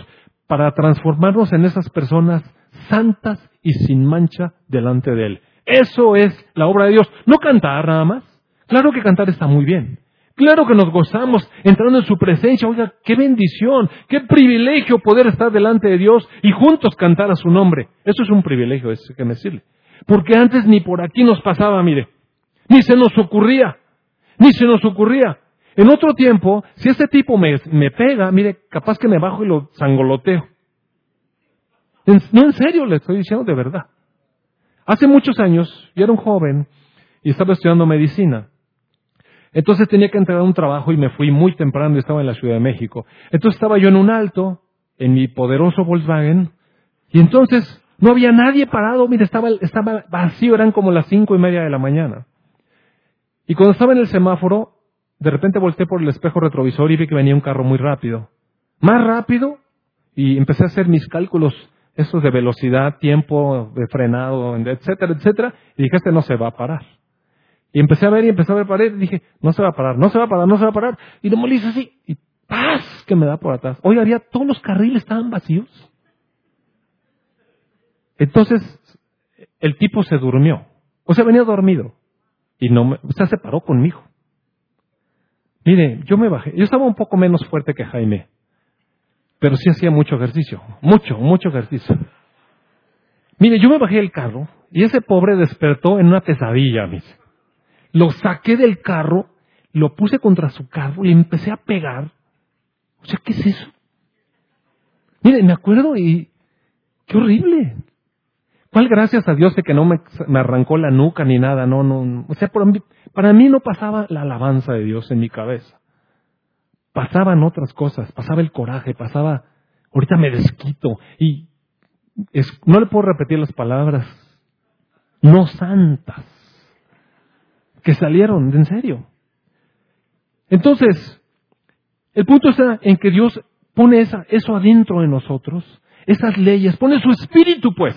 para transformarnos en esas personas santas y sin mancha delante de Él. Eso es la obra de Dios. No cantar nada más. Claro que cantar está muy bien. Claro que nos gozamos entrando en su presencia. Oiga, qué bendición, qué privilegio poder estar delante de Dios y juntos cantar a su nombre. Eso es un privilegio, es que decirle. Porque antes ni por aquí nos pasaba, mire. Ni se nos ocurría. Ni se nos ocurría. En otro tiempo, si ese tipo me, me pega, mire, capaz que me bajo y lo no, en serio, le estoy diciendo de verdad. Hace muchos años, yo era un joven y estaba estudiando medicina. Entonces tenía que entregar un trabajo y me fui muy temprano, estaba en la Ciudad de México. Entonces estaba yo en un alto, en mi poderoso Volkswagen, y entonces no había nadie parado, mire, estaba, estaba vacío, eran como las cinco y media de la mañana. Y cuando estaba en el semáforo, de repente volteé por el espejo retrovisor y vi que venía un carro muy rápido. Más rápido, y empecé a hacer mis cálculos, esos de velocidad, tiempo de frenado, etcétera, etcétera, y dije, este no se va a parar. Y empecé a ver y empecé a ver pared y dije, no se va a parar, no se va a parar, no se va a parar. Y lo hice así, y ¡paz! que me da por atrás. Oiga, había, todos los carriles estaban vacíos. Entonces, el tipo se durmió. O sea, venía dormido. Y no me, o sea, se paró conmigo. Mire, yo me bajé. Yo estaba un poco menos fuerte que Jaime. Pero sí hacía mucho ejercicio. Mucho, mucho ejercicio. Mire, yo me bajé del carro y ese pobre despertó en una pesadilla, mis. Lo saqué del carro, lo puse contra su carro y empecé a pegar. O sea, ¿qué es eso? Mire, me acuerdo y qué horrible. ¿Cuál gracias a Dios de que no me, arrancó la nuca ni nada? No, no. O sea, para mí no pasaba la alabanza de Dios en mi cabeza. Pasaban otras cosas, pasaba el coraje, pasaba, ahorita me desquito y no le puedo repetir las palabras, no santas que salieron, en serio. Entonces, el punto está en que Dios pone esa, eso adentro de nosotros, esas leyes, pone su espíritu pues.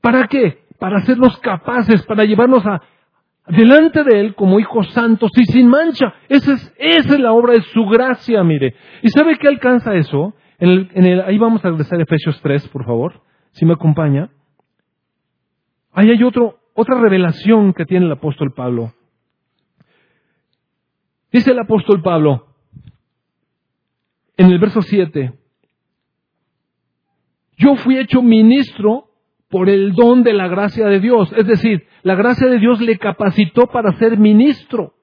¿Para qué? Para hacernos capaces, para llevarnos a, delante de Él como hijos santos y sin mancha. Esa es, esa es la obra de su gracia, mire. ¿Y sabe qué alcanza eso? En el, en el, ahí vamos a regresar a Efesios 3, por favor, si me acompaña. Ahí hay otro, otra revelación que tiene el apóstol Pablo. Dice el apóstol Pablo en el verso 7, yo fui hecho ministro por el don de la gracia de Dios. Es decir, la gracia de Dios le capacitó para ser ministro.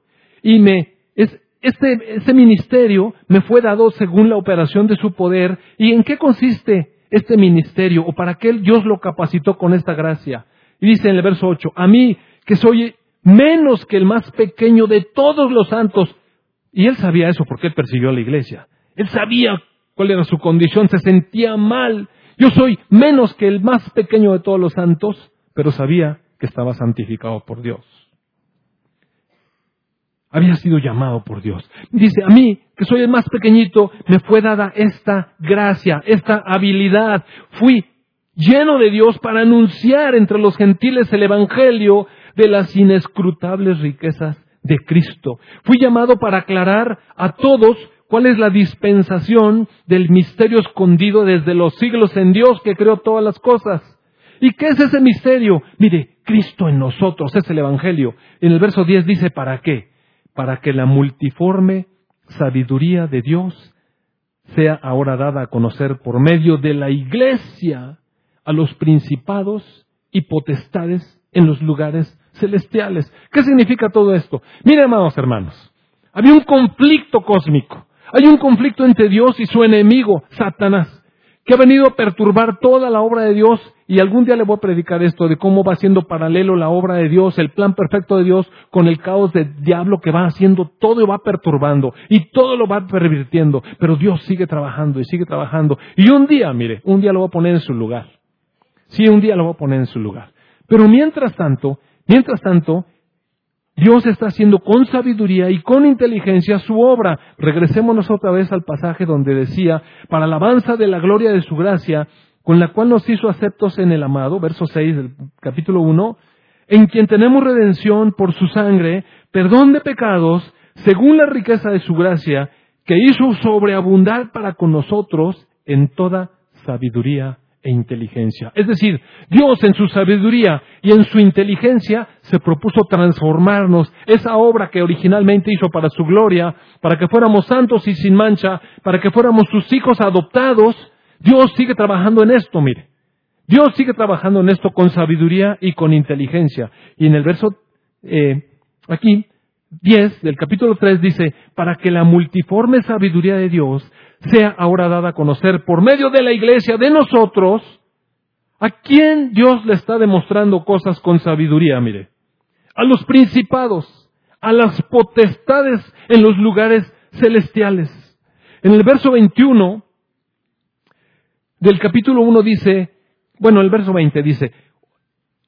Y me, es, este, este ministerio me fue dado según la operación de su poder. ¿Y en qué consiste este ministerio? ¿O para qué Dios lo capacitó con esta gracia? Y dice en el verso 8, a mí que soy menos que el más pequeño de todos los santos. Y él sabía eso porque él persiguió a la iglesia. Él sabía cuál era su condición, se sentía mal. Yo soy menos que el más pequeño de todos los santos, pero sabía que estaba santificado por Dios. Había sido llamado por Dios. Dice, a mí, que soy el más pequeñito, me fue dada esta gracia, esta habilidad. Fui lleno de Dios para anunciar entre los gentiles el Evangelio de las inescrutables riquezas de Cristo. Fui llamado para aclarar a todos cuál es la dispensación del misterio escondido desde los siglos en Dios que creó todas las cosas. ¿Y qué es ese misterio? Mire, Cristo en nosotros es el Evangelio. En el verso 10 dice, ¿para qué? para que la multiforme sabiduría de Dios sea ahora dada a conocer por medio de la iglesia a los principados y potestades en los lugares celestiales. ¿Qué significa todo esto? Miren, amados hermanos, había un conflicto cósmico. Hay un conflicto entre Dios y su enemigo, Satanás que ha venido a perturbar toda la obra de Dios y algún día le voy a predicar esto de cómo va siendo paralelo la obra de Dios, el plan perfecto de Dios con el caos del diablo que va haciendo todo y va perturbando y todo lo va pervirtiendo, pero Dios sigue trabajando y sigue trabajando y un día, mire, un día lo va a poner en su lugar. Sí, un día lo va a poner en su lugar. Pero mientras tanto, mientras tanto, Dios está haciendo con sabiduría y con inteligencia su obra. Regresémonos otra vez al pasaje donde decía, para alabanza de la gloria de su gracia, con la cual nos hizo aceptos en el amado, verso 6 del capítulo 1, en quien tenemos redención por su sangre, perdón de pecados, según la riqueza de su gracia, que hizo sobreabundar para con nosotros en toda sabiduría e inteligencia. Es decir, Dios en su sabiduría y en su inteligencia se propuso transformarnos. Esa obra que originalmente hizo para su gloria, para que fuéramos santos y sin mancha, para que fuéramos sus hijos adoptados, Dios sigue trabajando en esto, mire. Dios sigue trabajando en esto con sabiduría y con inteligencia. Y en el verso eh, aquí 10 del capítulo 3 dice, para que la multiforme sabiduría de Dios sea ahora dada a conocer por medio de la iglesia, de nosotros, a quién Dios le está demostrando cosas con sabiduría, mire. A los principados, a las potestades en los lugares celestiales. En el verso 21 del capítulo 1 dice, bueno, el verso 20 dice,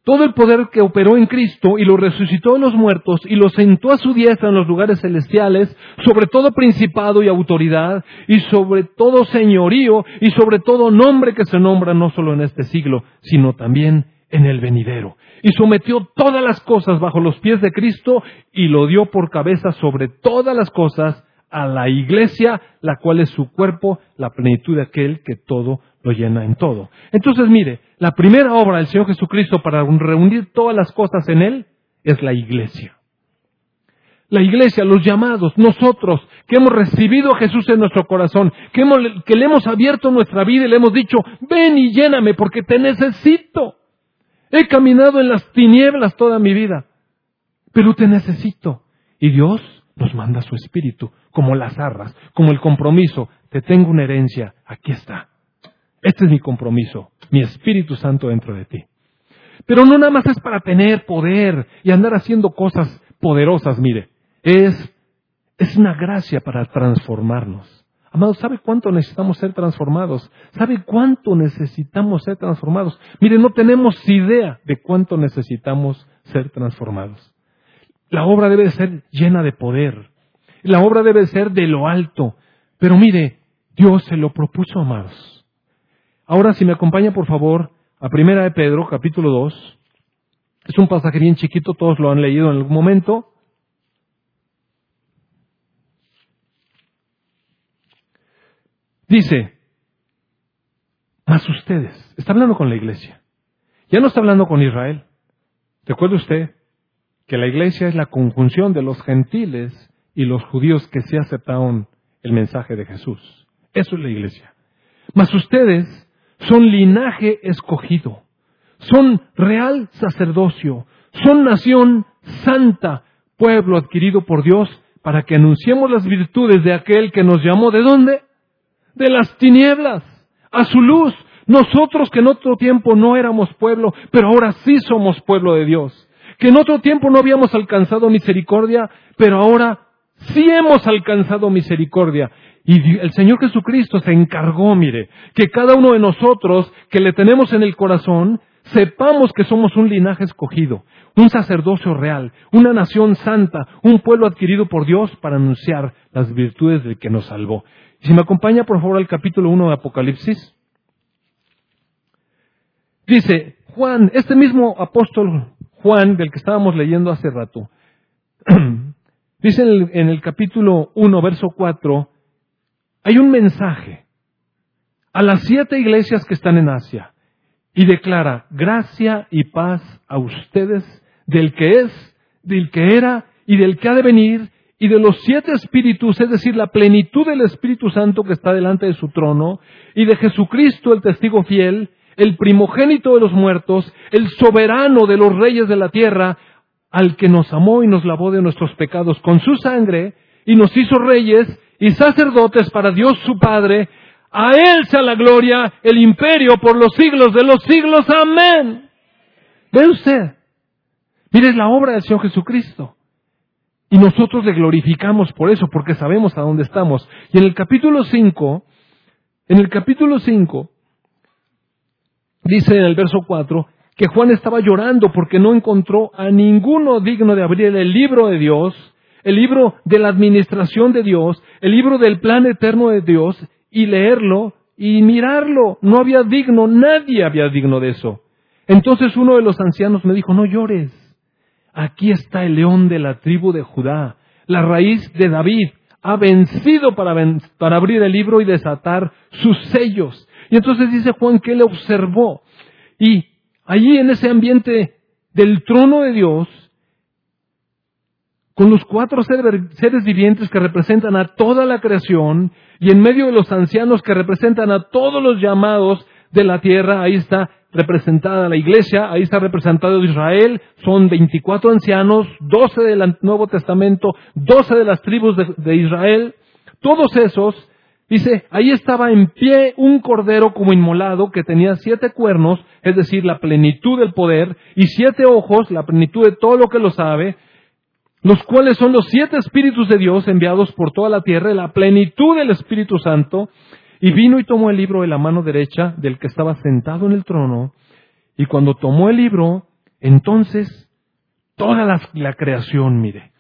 todo el poder que operó en Cristo y lo resucitó de los muertos y lo sentó a su diestra en los lugares celestiales, sobre todo principado y autoridad, y sobre todo señorío, y sobre todo nombre que se nombra no solo en este siglo, sino también en el venidero. Y sometió todas las cosas bajo los pies de Cristo y lo dio por cabeza sobre todas las cosas a la iglesia, la cual es su cuerpo, la plenitud de aquel que todo lo llena en todo. Entonces, mire, la primera obra del Señor Jesucristo para reunir todas las cosas en Él es la iglesia. La iglesia, los llamados, nosotros que hemos recibido a Jesús en nuestro corazón, que, que le hemos abierto nuestra vida y le hemos dicho, ven y lléname porque te necesito. He caminado en las tinieblas toda mi vida, pero te necesito. Y Dios nos manda su espíritu, como las arras, como el compromiso. Te tengo una herencia, aquí está. Este es mi compromiso, mi Espíritu Santo dentro de ti. Pero no nada más es para tener poder y andar haciendo cosas poderosas, mire. Es, es una gracia para transformarnos. Amados, ¿sabe cuánto necesitamos ser transformados? ¿Sabe cuánto necesitamos ser transformados? Mire, no tenemos idea de cuánto necesitamos ser transformados. La obra debe ser llena de poder. La obra debe ser de lo alto. Pero mire, Dios se lo propuso, amados. Ahora, si me acompaña, por favor, a Primera de Pedro, capítulo 2. Es un pasaje bien chiquito, todos lo han leído en algún momento. Dice, mas ustedes, está hablando con la iglesia, ya no está hablando con Israel. ¿Recuerda usted que la iglesia es la conjunción de los gentiles y los judíos que se aceptaron el mensaje de Jesús? Eso es la iglesia. Mas ustedes son linaje escogido, son real sacerdocio, son nación santa, pueblo adquirido por Dios, para que anunciemos las virtudes de aquel que nos llamó. ¿De dónde? De las tinieblas, a su luz. Nosotros que en otro tiempo no éramos pueblo, pero ahora sí somos pueblo de Dios. Que en otro tiempo no habíamos alcanzado misericordia, pero ahora sí hemos alcanzado misericordia. Y el Señor Jesucristo se encargó, mire, que cada uno de nosotros que le tenemos en el corazón, sepamos que somos un linaje escogido, un sacerdocio real, una nación santa, un pueblo adquirido por Dios para anunciar las virtudes del que nos salvó. Si me acompaña, por favor, al capítulo 1 de Apocalipsis. Dice, Juan, este mismo apóstol Juan, del que estábamos leyendo hace rato, dice en el, capítulo 1, verso 4, hay un mensaje a las siete iglesias que están en Asia y declara gracia y paz a ustedes del que es, del que era y del que ha de venir y de los siete espíritus, es decir, la plenitud del Espíritu Santo que está delante de su trono y de Jesucristo el testigo fiel, el primogénito de los muertos, el soberano de los reyes de la tierra, al que nos amó y nos lavó de nuestros pecados con su sangre y nos hizo reyes y sacerdotes para Dios su Padre, a Él sea la gloria, el imperio por los siglos de los siglos. Amén. ¿Ve usted? Mire, la obra del Señor Jesucristo. Y nosotros le glorificamos por eso, porque sabemos a dónde estamos. Y en el capítulo 5, en el capítulo 5, dice en el verso 4, que Juan estaba llorando porque no encontró a ninguno digno de abrir el libro de Dios el libro de la administración de Dios, el libro del plan eterno de Dios, y leerlo y mirarlo. No había digno, nadie había digno de eso. Entonces uno de los ancianos me dijo, no llores. Aquí está el león de la tribu de Judá, la raíz de David. Ha vencido para, abrir el libro y desatar sus sellos. Y entonces dice Juan que él observó. Y allí en ese ambiente del trono de Dios, con los cuatro seres vivientes que representan a toda la creación y en medio de los ancianos que representan a todos los llamados de la tierra, ahí está representada la iglesia, ahí está representado Israel, son 24 ancianos, 12 del Nuevo Testamento, 12 de las tribus de, de Israel, todos esos, dice, ahí estaba en pie un cordero como inmolado que tenía siete cuernos, es decir, la plenitud del poder, y siete ojos, la plenitud de todo lo que lo sabe, los cuales son los siete espíritus de Dios enviados por toda la tierra, la plenitud del Espíritu Santo, y vino y tomó el libro de la mano derecha del que estaba sentado en el trono, y cuando tomó el libro, entonces toda la, la creación, mire,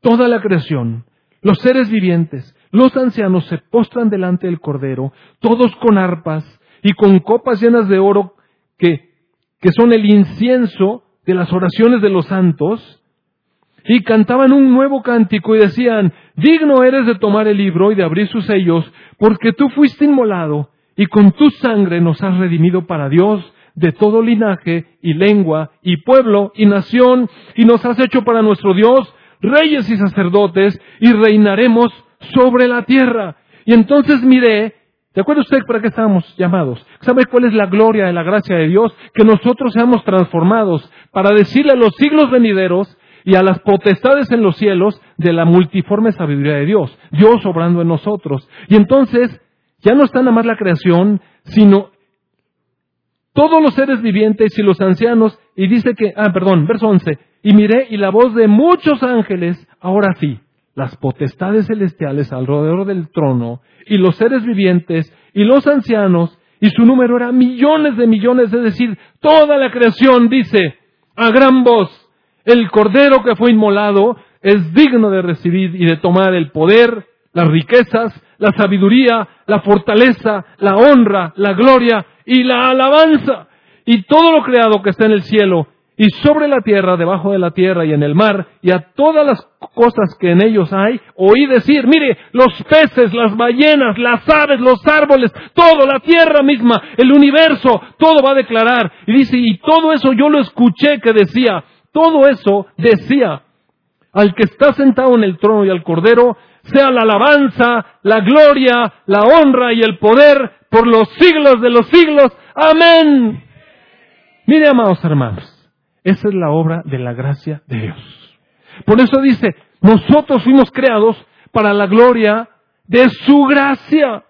toda la creación, los seres vivientes, los ancianos se postran delante del Cordero, todos con arpas y con copas llenas de oro que, que son el incienso de las oraciones de los santos, y cantaban un nuevo cántico y decían, digno eres de tomar el libro y de abrir sus sellos, porque tú fuiste inmolado y con tu sangre nos has redimido para Dios de todo linaje y lengua y pueblo y nación y nos has hecho para nuestro Dios reyes y sacerdotes y reinaremos sobre la tierra. Y entonces miré, ¿de acuerdo usted para qué estábamos llamados? ¿Sabe cuál es la gloria de la gracia de Dios? Que nosotros seamos transformados para decirle a los siglos venideros y a las potestades en los cielos de la multiforme sabiduría de Dios, Dios obrando en nosotros. Y entonces ya no está nada más la creación, sino todos los seres vivientes y los ancianos, y dice que, ah, perdón, verso 11, y miré y la voz de muchos ángeles, ahora sí, las potestades celestiales alrededor del trono, y los seres vivientes, y los ancianos, y su número era millones de millones, es decir, toda la creación dice, a gran voz, el cordero que fue inmolado es digno de recibir y de tomar el poder, las riquezas, la sabiduría, la fortaleza, la honra, la gloria y la alabanza. Y todo lo creado que está en el cielo y sobre la tierra, debajo de la tierra y en el mar, y a todas las cosas que en ellos hay, oí decir, mire, los peces, las ballenas, las aves, los árboles, todo, la tierra misma, el universo, todo va a declarar. Y dice, y todo eso yo lo escuché que decía, todo eso decía, al que está sentado en el trono y al cordero, sea la alabanza, la gloria, la honra y el poder por los siglos de los siglos. Amén. Mire, amados hermanos, esa es la obra de la gracia de Dios. Por eso dice, nosotros fuimos creados para la gloria de su gracia,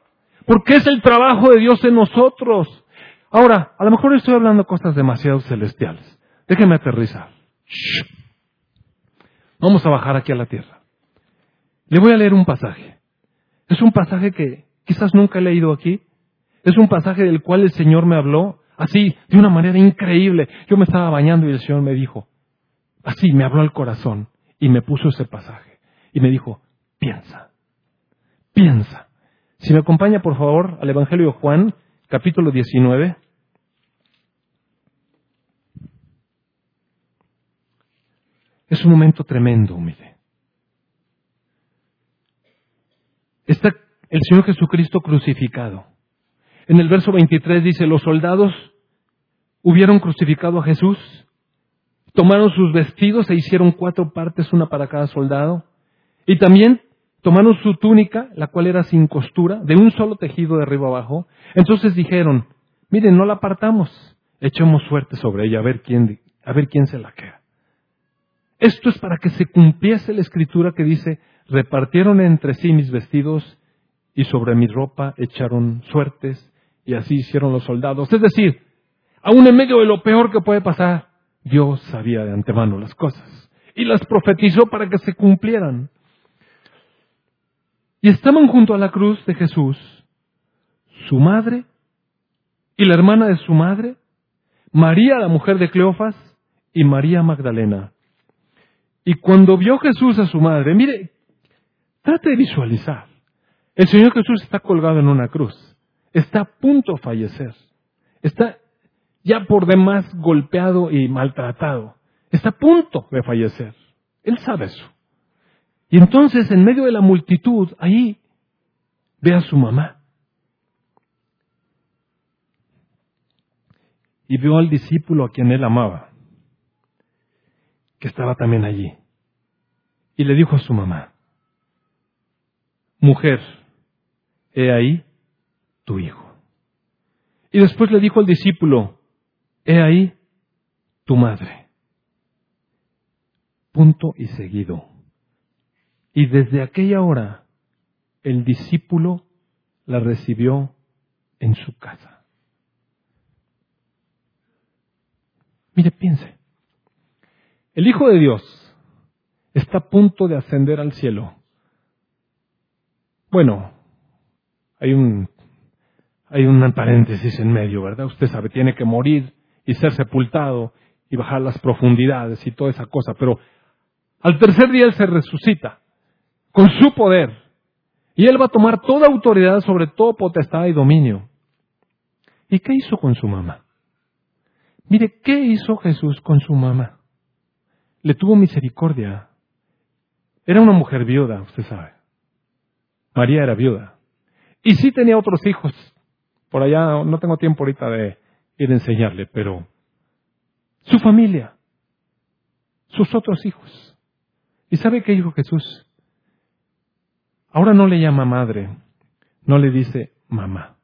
porque es el trabajo de Dios en nosotros. Ahora, a lo mejor estoy hablando cosas demasiado celestiales. Déjeme aterrizar. Vamos a bajar aquí a la tierra. Le voy a leer un pasaje. Es un pasaje que quizás nunca he leído aquí. Es un pasaje del cual el Señor me habló así, de una manera increíble. Yo me estaba bañando y el Señor me dijo, así, me habló al corazón y me puso ese pasaje. Y me dijo, piensa, piensa. Si me acompaña, por favor, al Evangelio de Juan, capítulo 19. Es un momento tremendo, mire. Está el Señor Jesucristo crucificado. En el verso 23 dice, los soldados hubieron crucificado a Jesús, tomaron sus vestidos e hicieron cuatro partes, una para cada soldado, y también tomaron su túnica, la cual era sin costura, de un solo tejido de arriba abajo. Entonces dijeron, miren, no la apartamos, echemos suerte sobre ella, a ver quién, se la queda. Esto es para que se cumpliese la escritura que dice, repartieron entre sí mis vestidos y sobre mi ropa echaron suertes y así hicieron los soldados. Es decir, aún en medio de lo peor que puede pasar, Dios sabía de antemano las cosas y las profetizó para que se cumplieran. Y estaban junto a la cruz de Jesús su madre y la hermana de su madre, María la mujer de Cleofas y María Magdalena. Y cuando vio Jesús a su madre, mire, trate de visualizar. El Señor Jesús está colgado en una cruz. Está a punto de fallecer. Está ya por demás golpeado y maltratado. Está a punto de fallecer. Él sabe eso. Y entonces, en medio de la multitud, ahí ve a su mamá. Y vio al discípulo a quien él amaba, que estaba también allí. Y le dijo a su mamá, mujer, he ahí tu hijo. Y después le dijo al discípulo, he ahí tu madre. Punto y seguido. Y desde aquella hora el discípulo la recibió en su casa. Mire, piense. El Hijo de Dios está a punto de ascender al cielo. Bueno, hay un, hay un paréntesis en medio, ¿verdad? Usted sabe, tiene que morir y ser sepultado y bajar las profundidades y toda esa cosa, pero al tercer día Él se resucita con su poder y Él va a tomar toda autoridad sobre todo potestad y dominio. ¿Y qué hizo con su mamá? Mire, ¿qué hizo Jesús con su mamá? Le tuvo misericordia. Era una mujer viuda, usted sabe. María era viuda. Y sí tenía otros hijos. Por allá no tengo tiempo ahorita de ir a enseñarle, pero su familia, sus otros hijos. ¿Y sabe qué dijo Jesús? Ahora no le llama madre, no le dice mamá.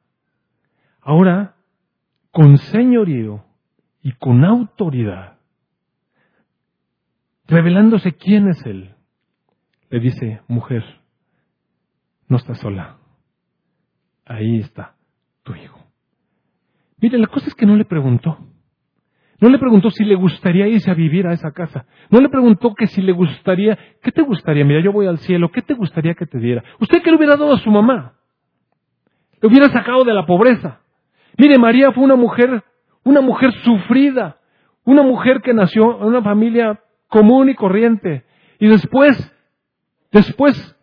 Ahora, con señorío y con autoridad, revelándose quién es Él, le dice, mujer, no estás sola. Ahí está tu hijo. Mire, la cosa es que no le preguntó. No le preguntó si le gustaría irse a vivir a esa casa. No le preguntó que si le gustaría, ¿qué te gustaría? Mira, yo voy al cielo, ¿qué te gustaría que te diera? ¿Usted qué le hubiera dado a su mamá? Le hubiera sacado de la pobreza. Mire, María fue una mujer, una mujer sufrida, una mujer que nació en una familia común y corriente. Y después, después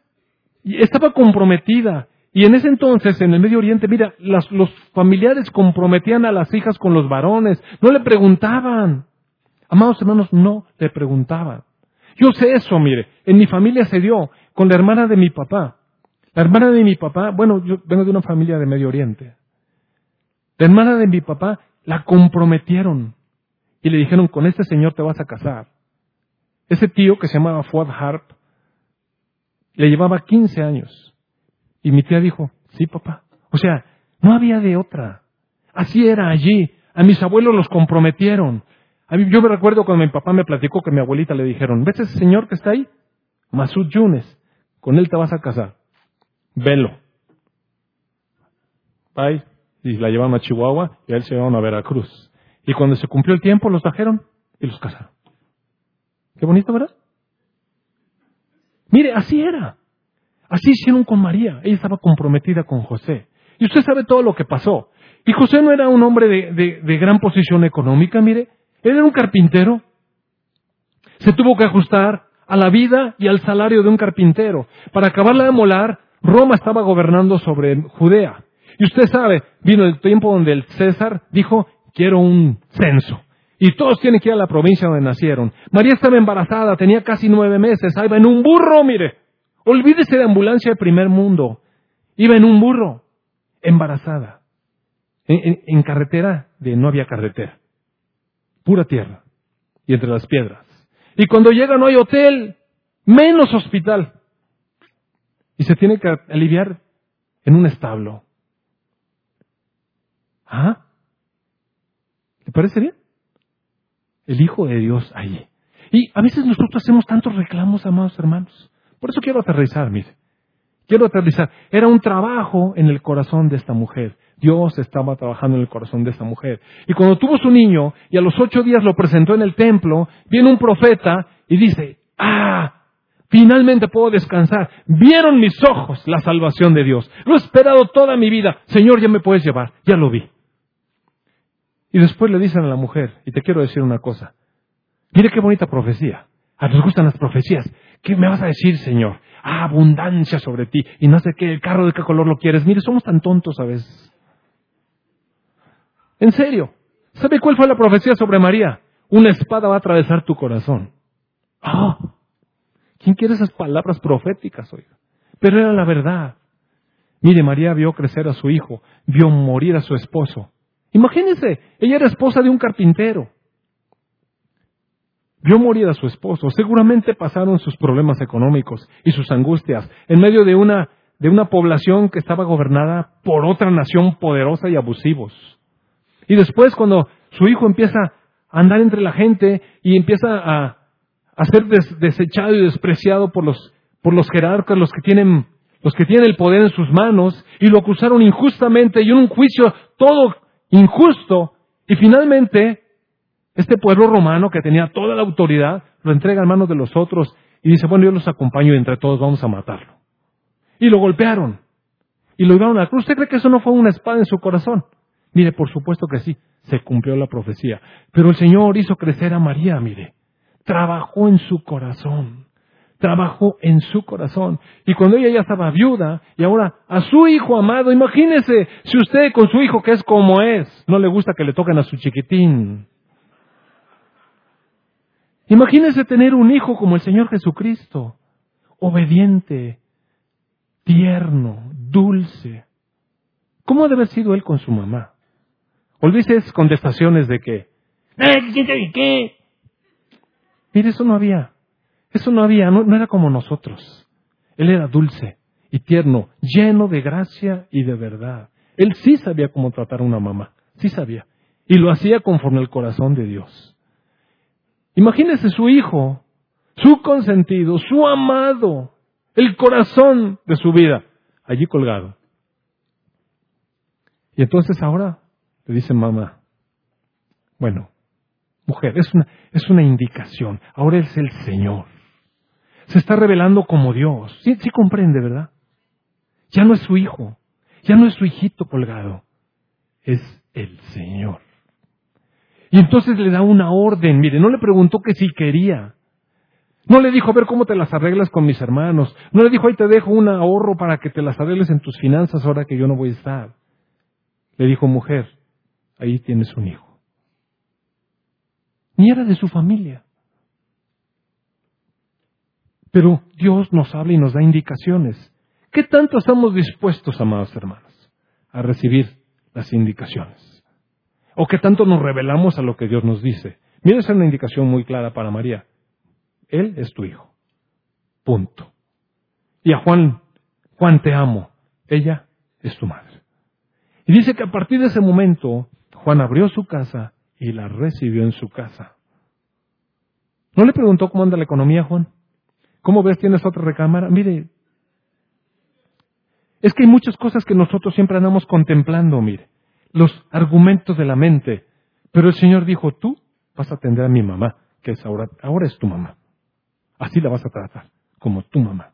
estaba comprometida. Y en ese entonces, en el Medio Oriente, mira, los familiares comprometían a las hijas con los varones, no le preguntaban. Amados hermanos, no le preguntaban. Yo sé eso, mire, en mi familia se dio con la hermana de mi papá. La hermana de mi papá, bueno, yo vengo de una familia de Medio Oriente. La hermana de mi papá la comprometieron y le dijeron, con este señor te vas a casar. Ese tío que se llamaba Fuad Harp le llevaba 15 años. Y mi tía dijo, sí, papá. O sea, no había de otra. Así era allí. A mis abuelos los comprometieron. A mí, yo me recuerdo cuando mi papá me platicó que mi abuelita le dijeron, ¿ves ese señor que está ahí? Masud Yunes. Con él te vas a casar. Velo. Bye. Y la llevaron a Chihuahua y a él se llevaron a Veracruz. Y cuando se cumplió el tiempo, los trajeron y los casaron. Qué bonito, ¿verdad? Mire, así era. Así hicieron con María. Ella estaba comprometida con José. Y usted sabe todo lo que pasó. Y José no era un hombre de, gran posición económica, mire. Él era un carpintero. Se tuvo que ajustar a la vida y al salario de un carpintero. Para acabarla de molar, Roma estaba gobernando sobre Judea. Y usted sabe, vino el tiempo donde el César dijo, quiero un censo. Y todos tienen que ir a la provincia donde nacieron. María estaba embarazada, tenía casi nueve meses, iba en un burro, mire. Olvídese de ambulancia del primer mundo. Iba en un burro, embarazada. En, carretera de no había carretera. Pura tierra. Y entre las piedras. Y cuando llega no hay hotel, menos hospital. Y se tiene que aliviar en un establo. ¿Ah? ¿Le parece bien? El Hijo de Dios allí. Y a veces nosotros hacemos tantos reclamos, amados hermanos. Por eso quiero aterrizar, mire. Quiero aterrizar. Era un trabajo en el corazón de esta mujer. Dios estaba trabajando en el corazón de esta mujer. Y cuando tuvo su niño y a los ocho días lo presentó en el templo, viene un profeta y dice, ah, finalmente puedo descansar. Vieron mis ojos la salvación de Dios. Lo he esperado toda mi vida. Señor, ya me puedes llevar. Ya lo vi. Y después le dicen a la mujer, y te quiero decir una cosa, mire qué bonita profecía. A nos gustan las profecías. ¿Qué me vas a decir, Señor? Ah, abundancia sobre ti. Y no sé qué, el carro de qué color lo quieres. Mire, somos tan tontos a veces. En serio. ¿Sabe cuál fue la profecía sobre María? Una espada va a atravesar tu corazón. Ah, ¿quién quiere esas palabras proféticas, oiga? Pero era la verdad. Mire, María vio crecer a su hijo, vio morir a su esposo, Imagínense, ella era esposa de un carpintero. Vio morir a su esposo. Seguramente pasaron sus problemas económicos y sus angustias en medio de una, de una población que estaba gobernada por otra nación poderosa y abusivos. Y después cuando su hijo empieza a andar entre la gente y empieza a, a ser desechado y despreciado por los, por los jerarcas, los que tienen los que tienen el poder en sus manos, y lo acusaron injustamente y en un juicio todo injusto. Y finalmente, este pueblo romano que tenía toda la autoridad, lo entrega en manos de los otros y dice, bueno, yo los acompaño y entre todos vamos a matarlo. Y lo golpearon. Y lo llevaron a la cruz. ¿Usted cree que eso no fue una espada en su corazón? Mire, por supuesto que sí, se cumplió la profecía. Pero el Señor hizo crecer a María, mire. Trabajó en su corazón trabajó en su corazón. Y cuando ella ya estaba viuda y ahora a su hijo amado, imagínese si usted con su hijo que es como es, no le gusta que le toquen a su chiquitín. Imagínese tener un hijo como el Señor Jesucristo, obediente, tierno, dulce. ¿Cómo debe haber sido él con su mamá? Olvídese contestaciones de que, ¿qué? ¿qué? Mire, eso no había. Eso no había, no, era como nosotros. Él era dulce y tierno, lleno de gracia y de verdad. Él sí sabía cómo tratar a una mamá, sí sabía. Y lo hacía conforme al corazón de Dios. Imagínese su hijo, su consentido, su amado, el corazón de su vida, allí colgado. Y entonces ahora le dice mamá, bueno, mujer, es una, es una indicación, ahora es el Señor se está revelando como Dios. Sí, comprende, ¿verdad? Ya no es su hijo, ya no es su hijito colgado, es el Señor. Y entonces le da una orden, mire, no le preguntó que si quería. No le dijo, a ver cómo te las arreglas con mis hermanos. No le dijo, ahí te dejo un ahorro para que te las arregles en tus finanzas ahora que yo no voy a estar. Le dijo, mujer, ahí tienes un hijo. Ni era de su familia. Pero Dios nos habla y nos da indicaciones. ¿Qué tanto estamos dispuestos, amados hermanos, a recibir las indicaciones? ¿O qué tanto nos revelamos a lo que Dios nos dice? Mira, esa es una indicación muy clara para María. Él es tu hijo. Punto. Y a Juan, Juan te amo. Ella es tu madre. Y dice que a partir de ese momento, Juan abrió su casa y la recibió en su casa. ¿No le preguntó cómo anda la economía, Juan? ¿Cómo ves? ¿Tienes otra recámara? Mire, es que hay muchas cosas que nosotros siempre andamos contemplando, mire, los argumentos de la mente. Pero el Señor dijo, tú vas a atender a mi mamá, que es ahora, ahora es tu mamá. Así la vas a tratar, como tu mamá.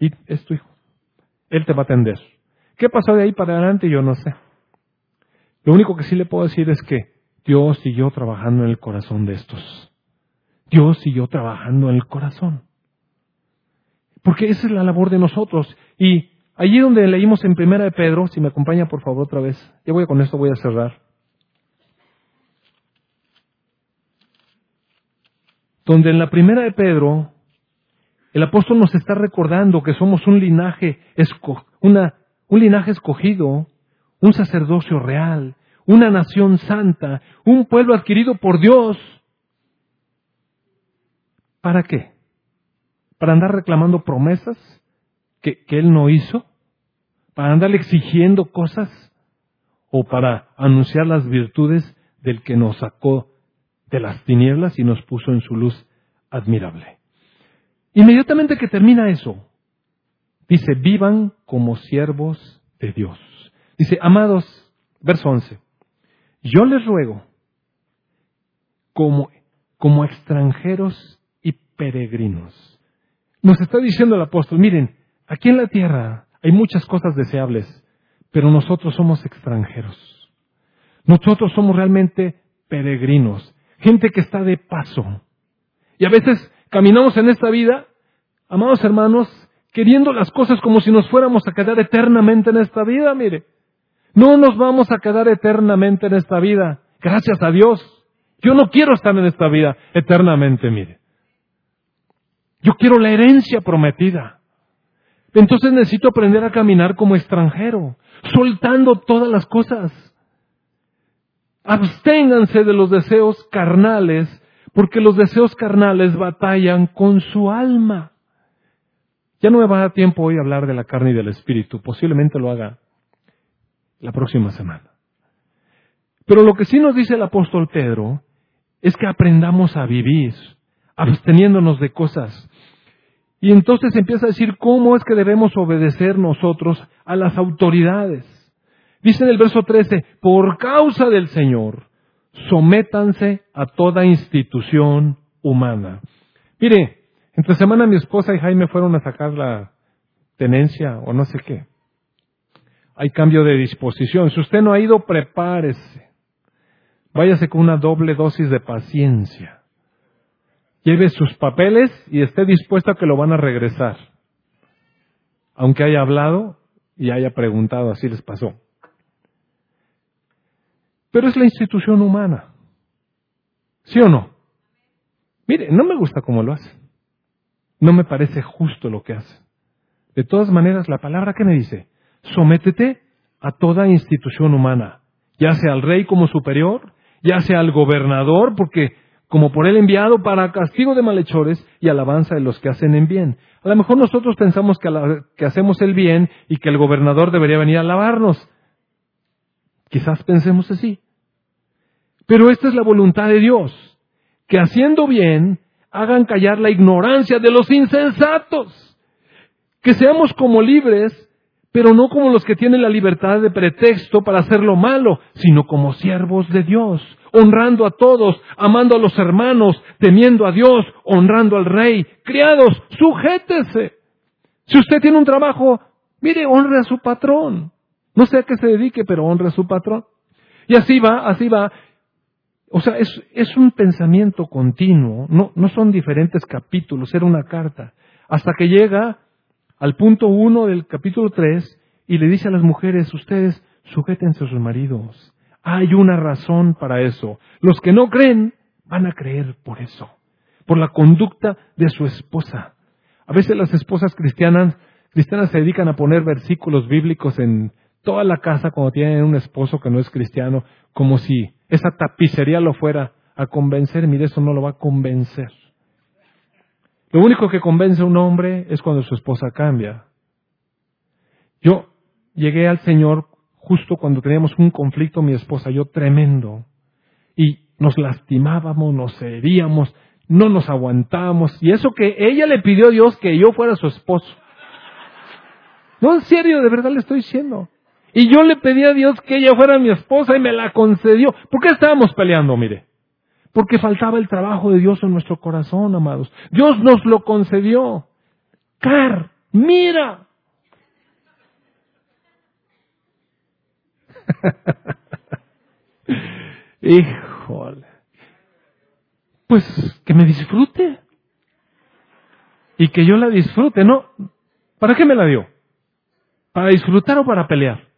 Y es tu hijo. Él te va a atender. ¿Qué pasó de ahí para adelante? Yo no sé. Lo único que sí le puedo decir es que Dios siguió trabajando en el corazón de estos. Dios siguió trabajando en el corazón. Porque esa es la labor de nosotros. Y allí donde leímos en Primera de Pedro, si me acompaña por favor otra vez, ya voy con esto, voy a cerrar. Donde en la Primera de Pedro, el apóstol nos está recordando que somos un linaje, una, un linaje escogido, un sacerdocio real, una nación santa, un pueblo adquirido por Dios. ¿Para qué? ¿Para andar reclamando promesas que, Él no hizo? ¿Para andar exigiendo cosas? ¿O para anunciar las virtudes del que nos sacó de las tinieblas y nos puso en su luz admirable? Inmediatamente que termina eso, dice, vivan como siervos de Dios. Dice, amados, verso 11, yo les ruego, como, como extranjeros y peregrinos, nos está diciendo el apóstol, miren, aquí en la tierra hay muchas cosas deseables, pero nosotros somos extranjeros. Nosotros somos realmente peregrinos, gente que está de paso. Y a veces caminamos en esta vida, amados hermanos, queriendo las cosas como si nos fuéramos a quedar eternamente en esta vida, mire. No nos vamos a quedar eternamente en esta vida. Gracias a Dios. Yo no quiero estar en esta vida eternamente, mire. Yo quiero la herencia prometida. Entonces necesito aprender a caminar como extranjero, soltando todas las cosas. Absténganse de los deseos carnales, porque los deseos carnales batallan con su alma. Ya no me va a dar tiempo hoy a hablar de la carne y del espíritu, posiblemente lo haga la próxima semana. Pero lo que sí nos dice el apóstol Pedro es que aprendamos a vivir absteniéndonos de cosas. Y entonces empieza a decir cómo es que debemos obedecer nosotros a las autoridades. Dice en el verso 13, por causa del Señor, sométanse a toda institución humana. Mire, entre semana mi esposa y Jaime fueron a sacar la tenencia o no sé qué. Hay cambio de disposición. Si usted no ha ido, prepárese. Váyase con una doble dosis de paciencia lleve sus papeles y esté dispuesto a que lo van a regresar. Aunque haya hablado y haya preguntado, así les pasó. Pero es la institución humana. ¿Sí o no? Mire, no me gusta cómo lo hace. No me parece justo lo que hace. De todas maneras, la palabra que me dice, sométete a toda institución humana, ya sea al rey como superior, ya sea al gobernador, porque como por él enviado para castigo de malhechores y alabanza de los que hacen en bien. A lo mejor nosotros pensamos que, que hacemos el bien y que el gobernador debería venir a alabarnos. Quizás pensemos así. Pero esta es la voluntad de Dios, que haciendo bien hagan callar la ignorancia de los insensatos, que seamos como libres, pero no como los que tienen la libertad de pretexto para hacer lo malo, sino como siervos de Dios, honrando a todos, amando a los hermanos, temiendo a Dios, honrando al rey. Criados, sujétese. Si usted tiene un trabajo, mire, honre a su patrón. No sé a qué se dedique, pero honre a su patrón. Y así va, así va. O sea, es, es un pensamiento continuo, no, no son diferentes capítulos, era una carta. Hasta que llega al punto uno del capítulo tres y le dice a las mujeres, ustedes sujétense a sus maridos hay una razón para eso. Los que no creen van a creer por eso, por la conducta de su esposa. A veces las esposas cristianas, cristianas se dedican a poner versículos bíblicos en toda la casa cuando tienen un esposo que no es cristiano, como si esa tapicería lo fuera a convencer. Mire, eso no lo va a convencer. Lo único que convence a un hombre es cuando su esposa cambia. Yo llegué al Señor justo cuando teníamos un conflicto mi esposa y yo tremendo. Y nos lastimábamos, nos heríamos, no nos aguantábamos. Y eso que ella le pidió a Dios que yo fuera su esposo. No, en serio, de verdad le estoy diciendo. Y yo le pedí a Dios que ella fuera mi esposa y me la concedió. ¿Por qué estábamos peleando, mire? Porque faltaba el trabajo de Dios en nuestro corazón, amados. Dios nos lo concedió. Car, mira, Híjole. Pues que me disfrute. Y que yo la disfrute, ¿no? ¿Para qué me la dio? ¿Para disfrutar o para pelear?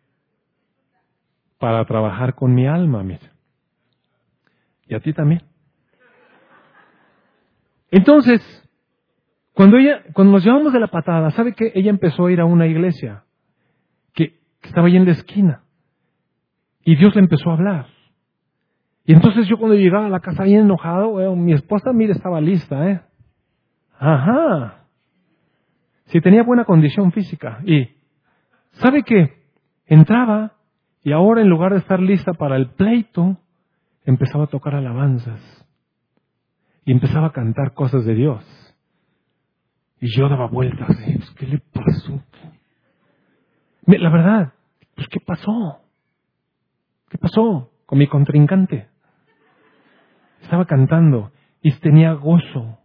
Para trabajar con mi alma, mira. Y a ti también. Entonces, cuando ella, cuando nos llevamos de la patada, ¿sabe qué? Ella empezó a ir a una iglesia que, estaba ahí en la esquina. Y Dios le empezó a hablar. Y entonces yo cuando llegaba a la casa bien enojado, mi esposa, mire, estaba lista, ¿eh? Ajá. Si tenía buena condición física. Y, ¿sabe qué? Entraba y ahora en lugar de estar lista para el pleito, empezaba a tocar alabanzas. Y empezaba a cantar cosas de Dios. Y yo daba vueltas. ¿eh? Pues, ¿Qué le pasó? La verdad, pues ¿qué pasó? ¿Qué pasó con mi contrincante? Estaba cantando y tenía gozo.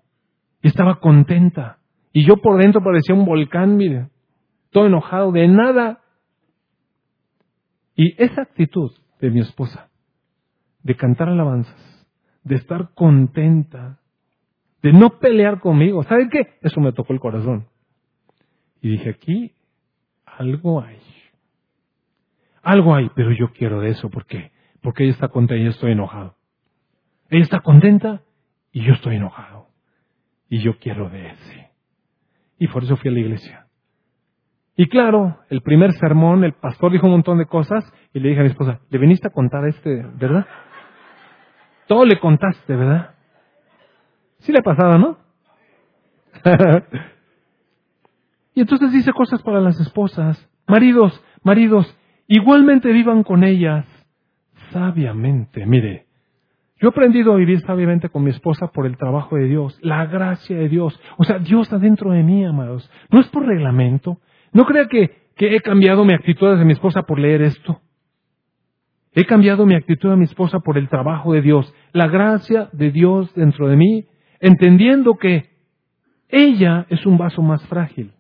Y estaba contenta. Y yo por dentro parecía un volcán, mire, todo enojado de nada. Y esa actitud de mi esposa, de cantar alabanzas, de estar contenta, de no pelear conmigo, ¿saben qué? Eso me tocó el corazón. Y dije, aquí algo hay. Algo hay, pero yo quiero de eso. ¿Por qué? Porque ella está contenta y yo estoy enojado. Ella está contenta y yo estoy enojado. Y yo quiero de ese. Y por eso fui a la iglesia. Y claro, el primer sermón, el pastor dijo un montón de cosas y le dije a mi esposa, ¿le viniste a contar a este, verdad? Todo le contaste, ¿verdad? Sí le ha pasado, ¿no? y entonces dice cosas para las esposas. Maridos, maridos, igualmente vivan con ellas sabiamente. Mire, yo he aprendido a vivir sabiamente con mi esposa por el trabajo de Dios, la gracia de Dios. O sea, Dios está dentro de mí, amados. No es por reglamento. No crea que, que he cambiado mi actitud hacia mi esposa por leer esto. He cambiado mi actitud a mi esposa por el trabajo de Dios, la gracia de Dios dentro de mí, entendiendo que ella es un vaso más frágil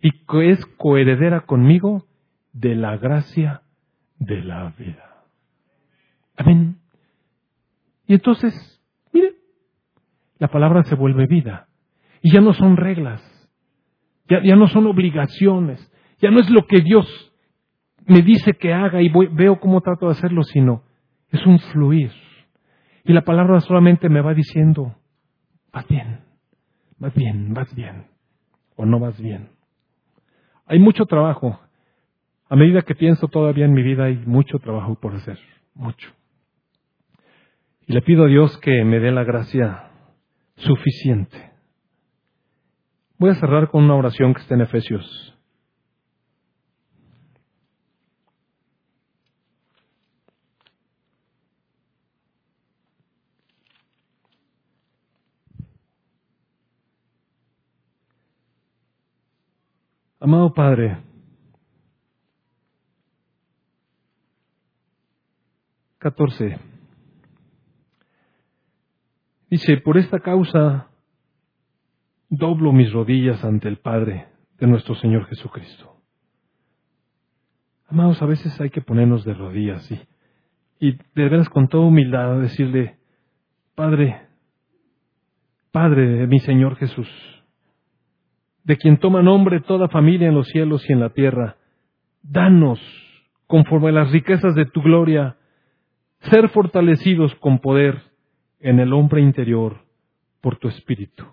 y que es coheredera conmigo de la gracia de la vida. Amén. Y entonces, mire, la palabra se vuelve vida. Y ya no son reglas, ya, ya no son obligaciones, ya no es lo que Dios me dice que haga y veo cómo trato de hacerlo, sino es un fluir. Y la palabra solamente me va diciendo, vas bien, vas bien, vas bien, o no vas bien. Hay mucho trabajo. A medida que pienso todavía en mi vida hay mucho trabajo por hacer, mucho. Y le pido a Dios que me dé la gracia suficiente. Voy a cerrar con una oración que está en Efesios Amado Padre, catorce. Dice, por esta causa doblo mis rodillas ante el Padre de nuestro Señor Jesucristo. Amados, a veces hay que ponernos de rodillas y, y de veras con toda humildad decirle, Padre, Padre de mi Señor Jesús, de quien toma nombre toda familia en los cielos y en la tierra. Danos, conforme a las riquezas de tu gloria, ser fortalecidos con poder en el hombre interior por tu espíritu.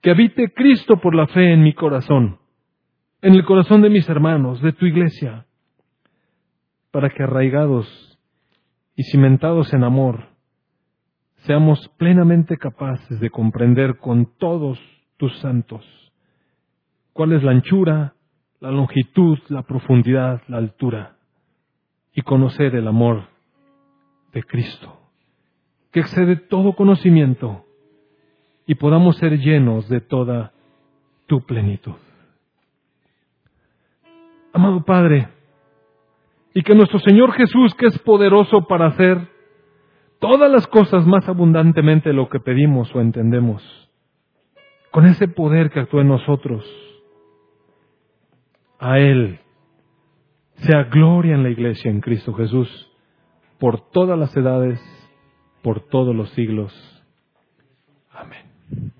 Que habite Cristo por la fe en mi corazón, en el corazón de mis hermanos, de tu iglesia, para que arraigados y cimentados en amor, seamos plenamente capaces de comprender con todos tus santos cuál es la anchura, la longitud, la profundidad, la altura, y conocer el amor de Cristo, que excede todo conocimiento, y podamos ser llenos de toda tu plenitud. Amado Padre, y que nuestro Señor Jesús, que es poderoso para hacer todas las cosas más abundantemente de lo que pedimos o entendemos, con ese poder que actúa en nosotros, a Él sea gloria en la iglesia en Cristo Jesús, por todas las edades, por todos los siglos. Amén.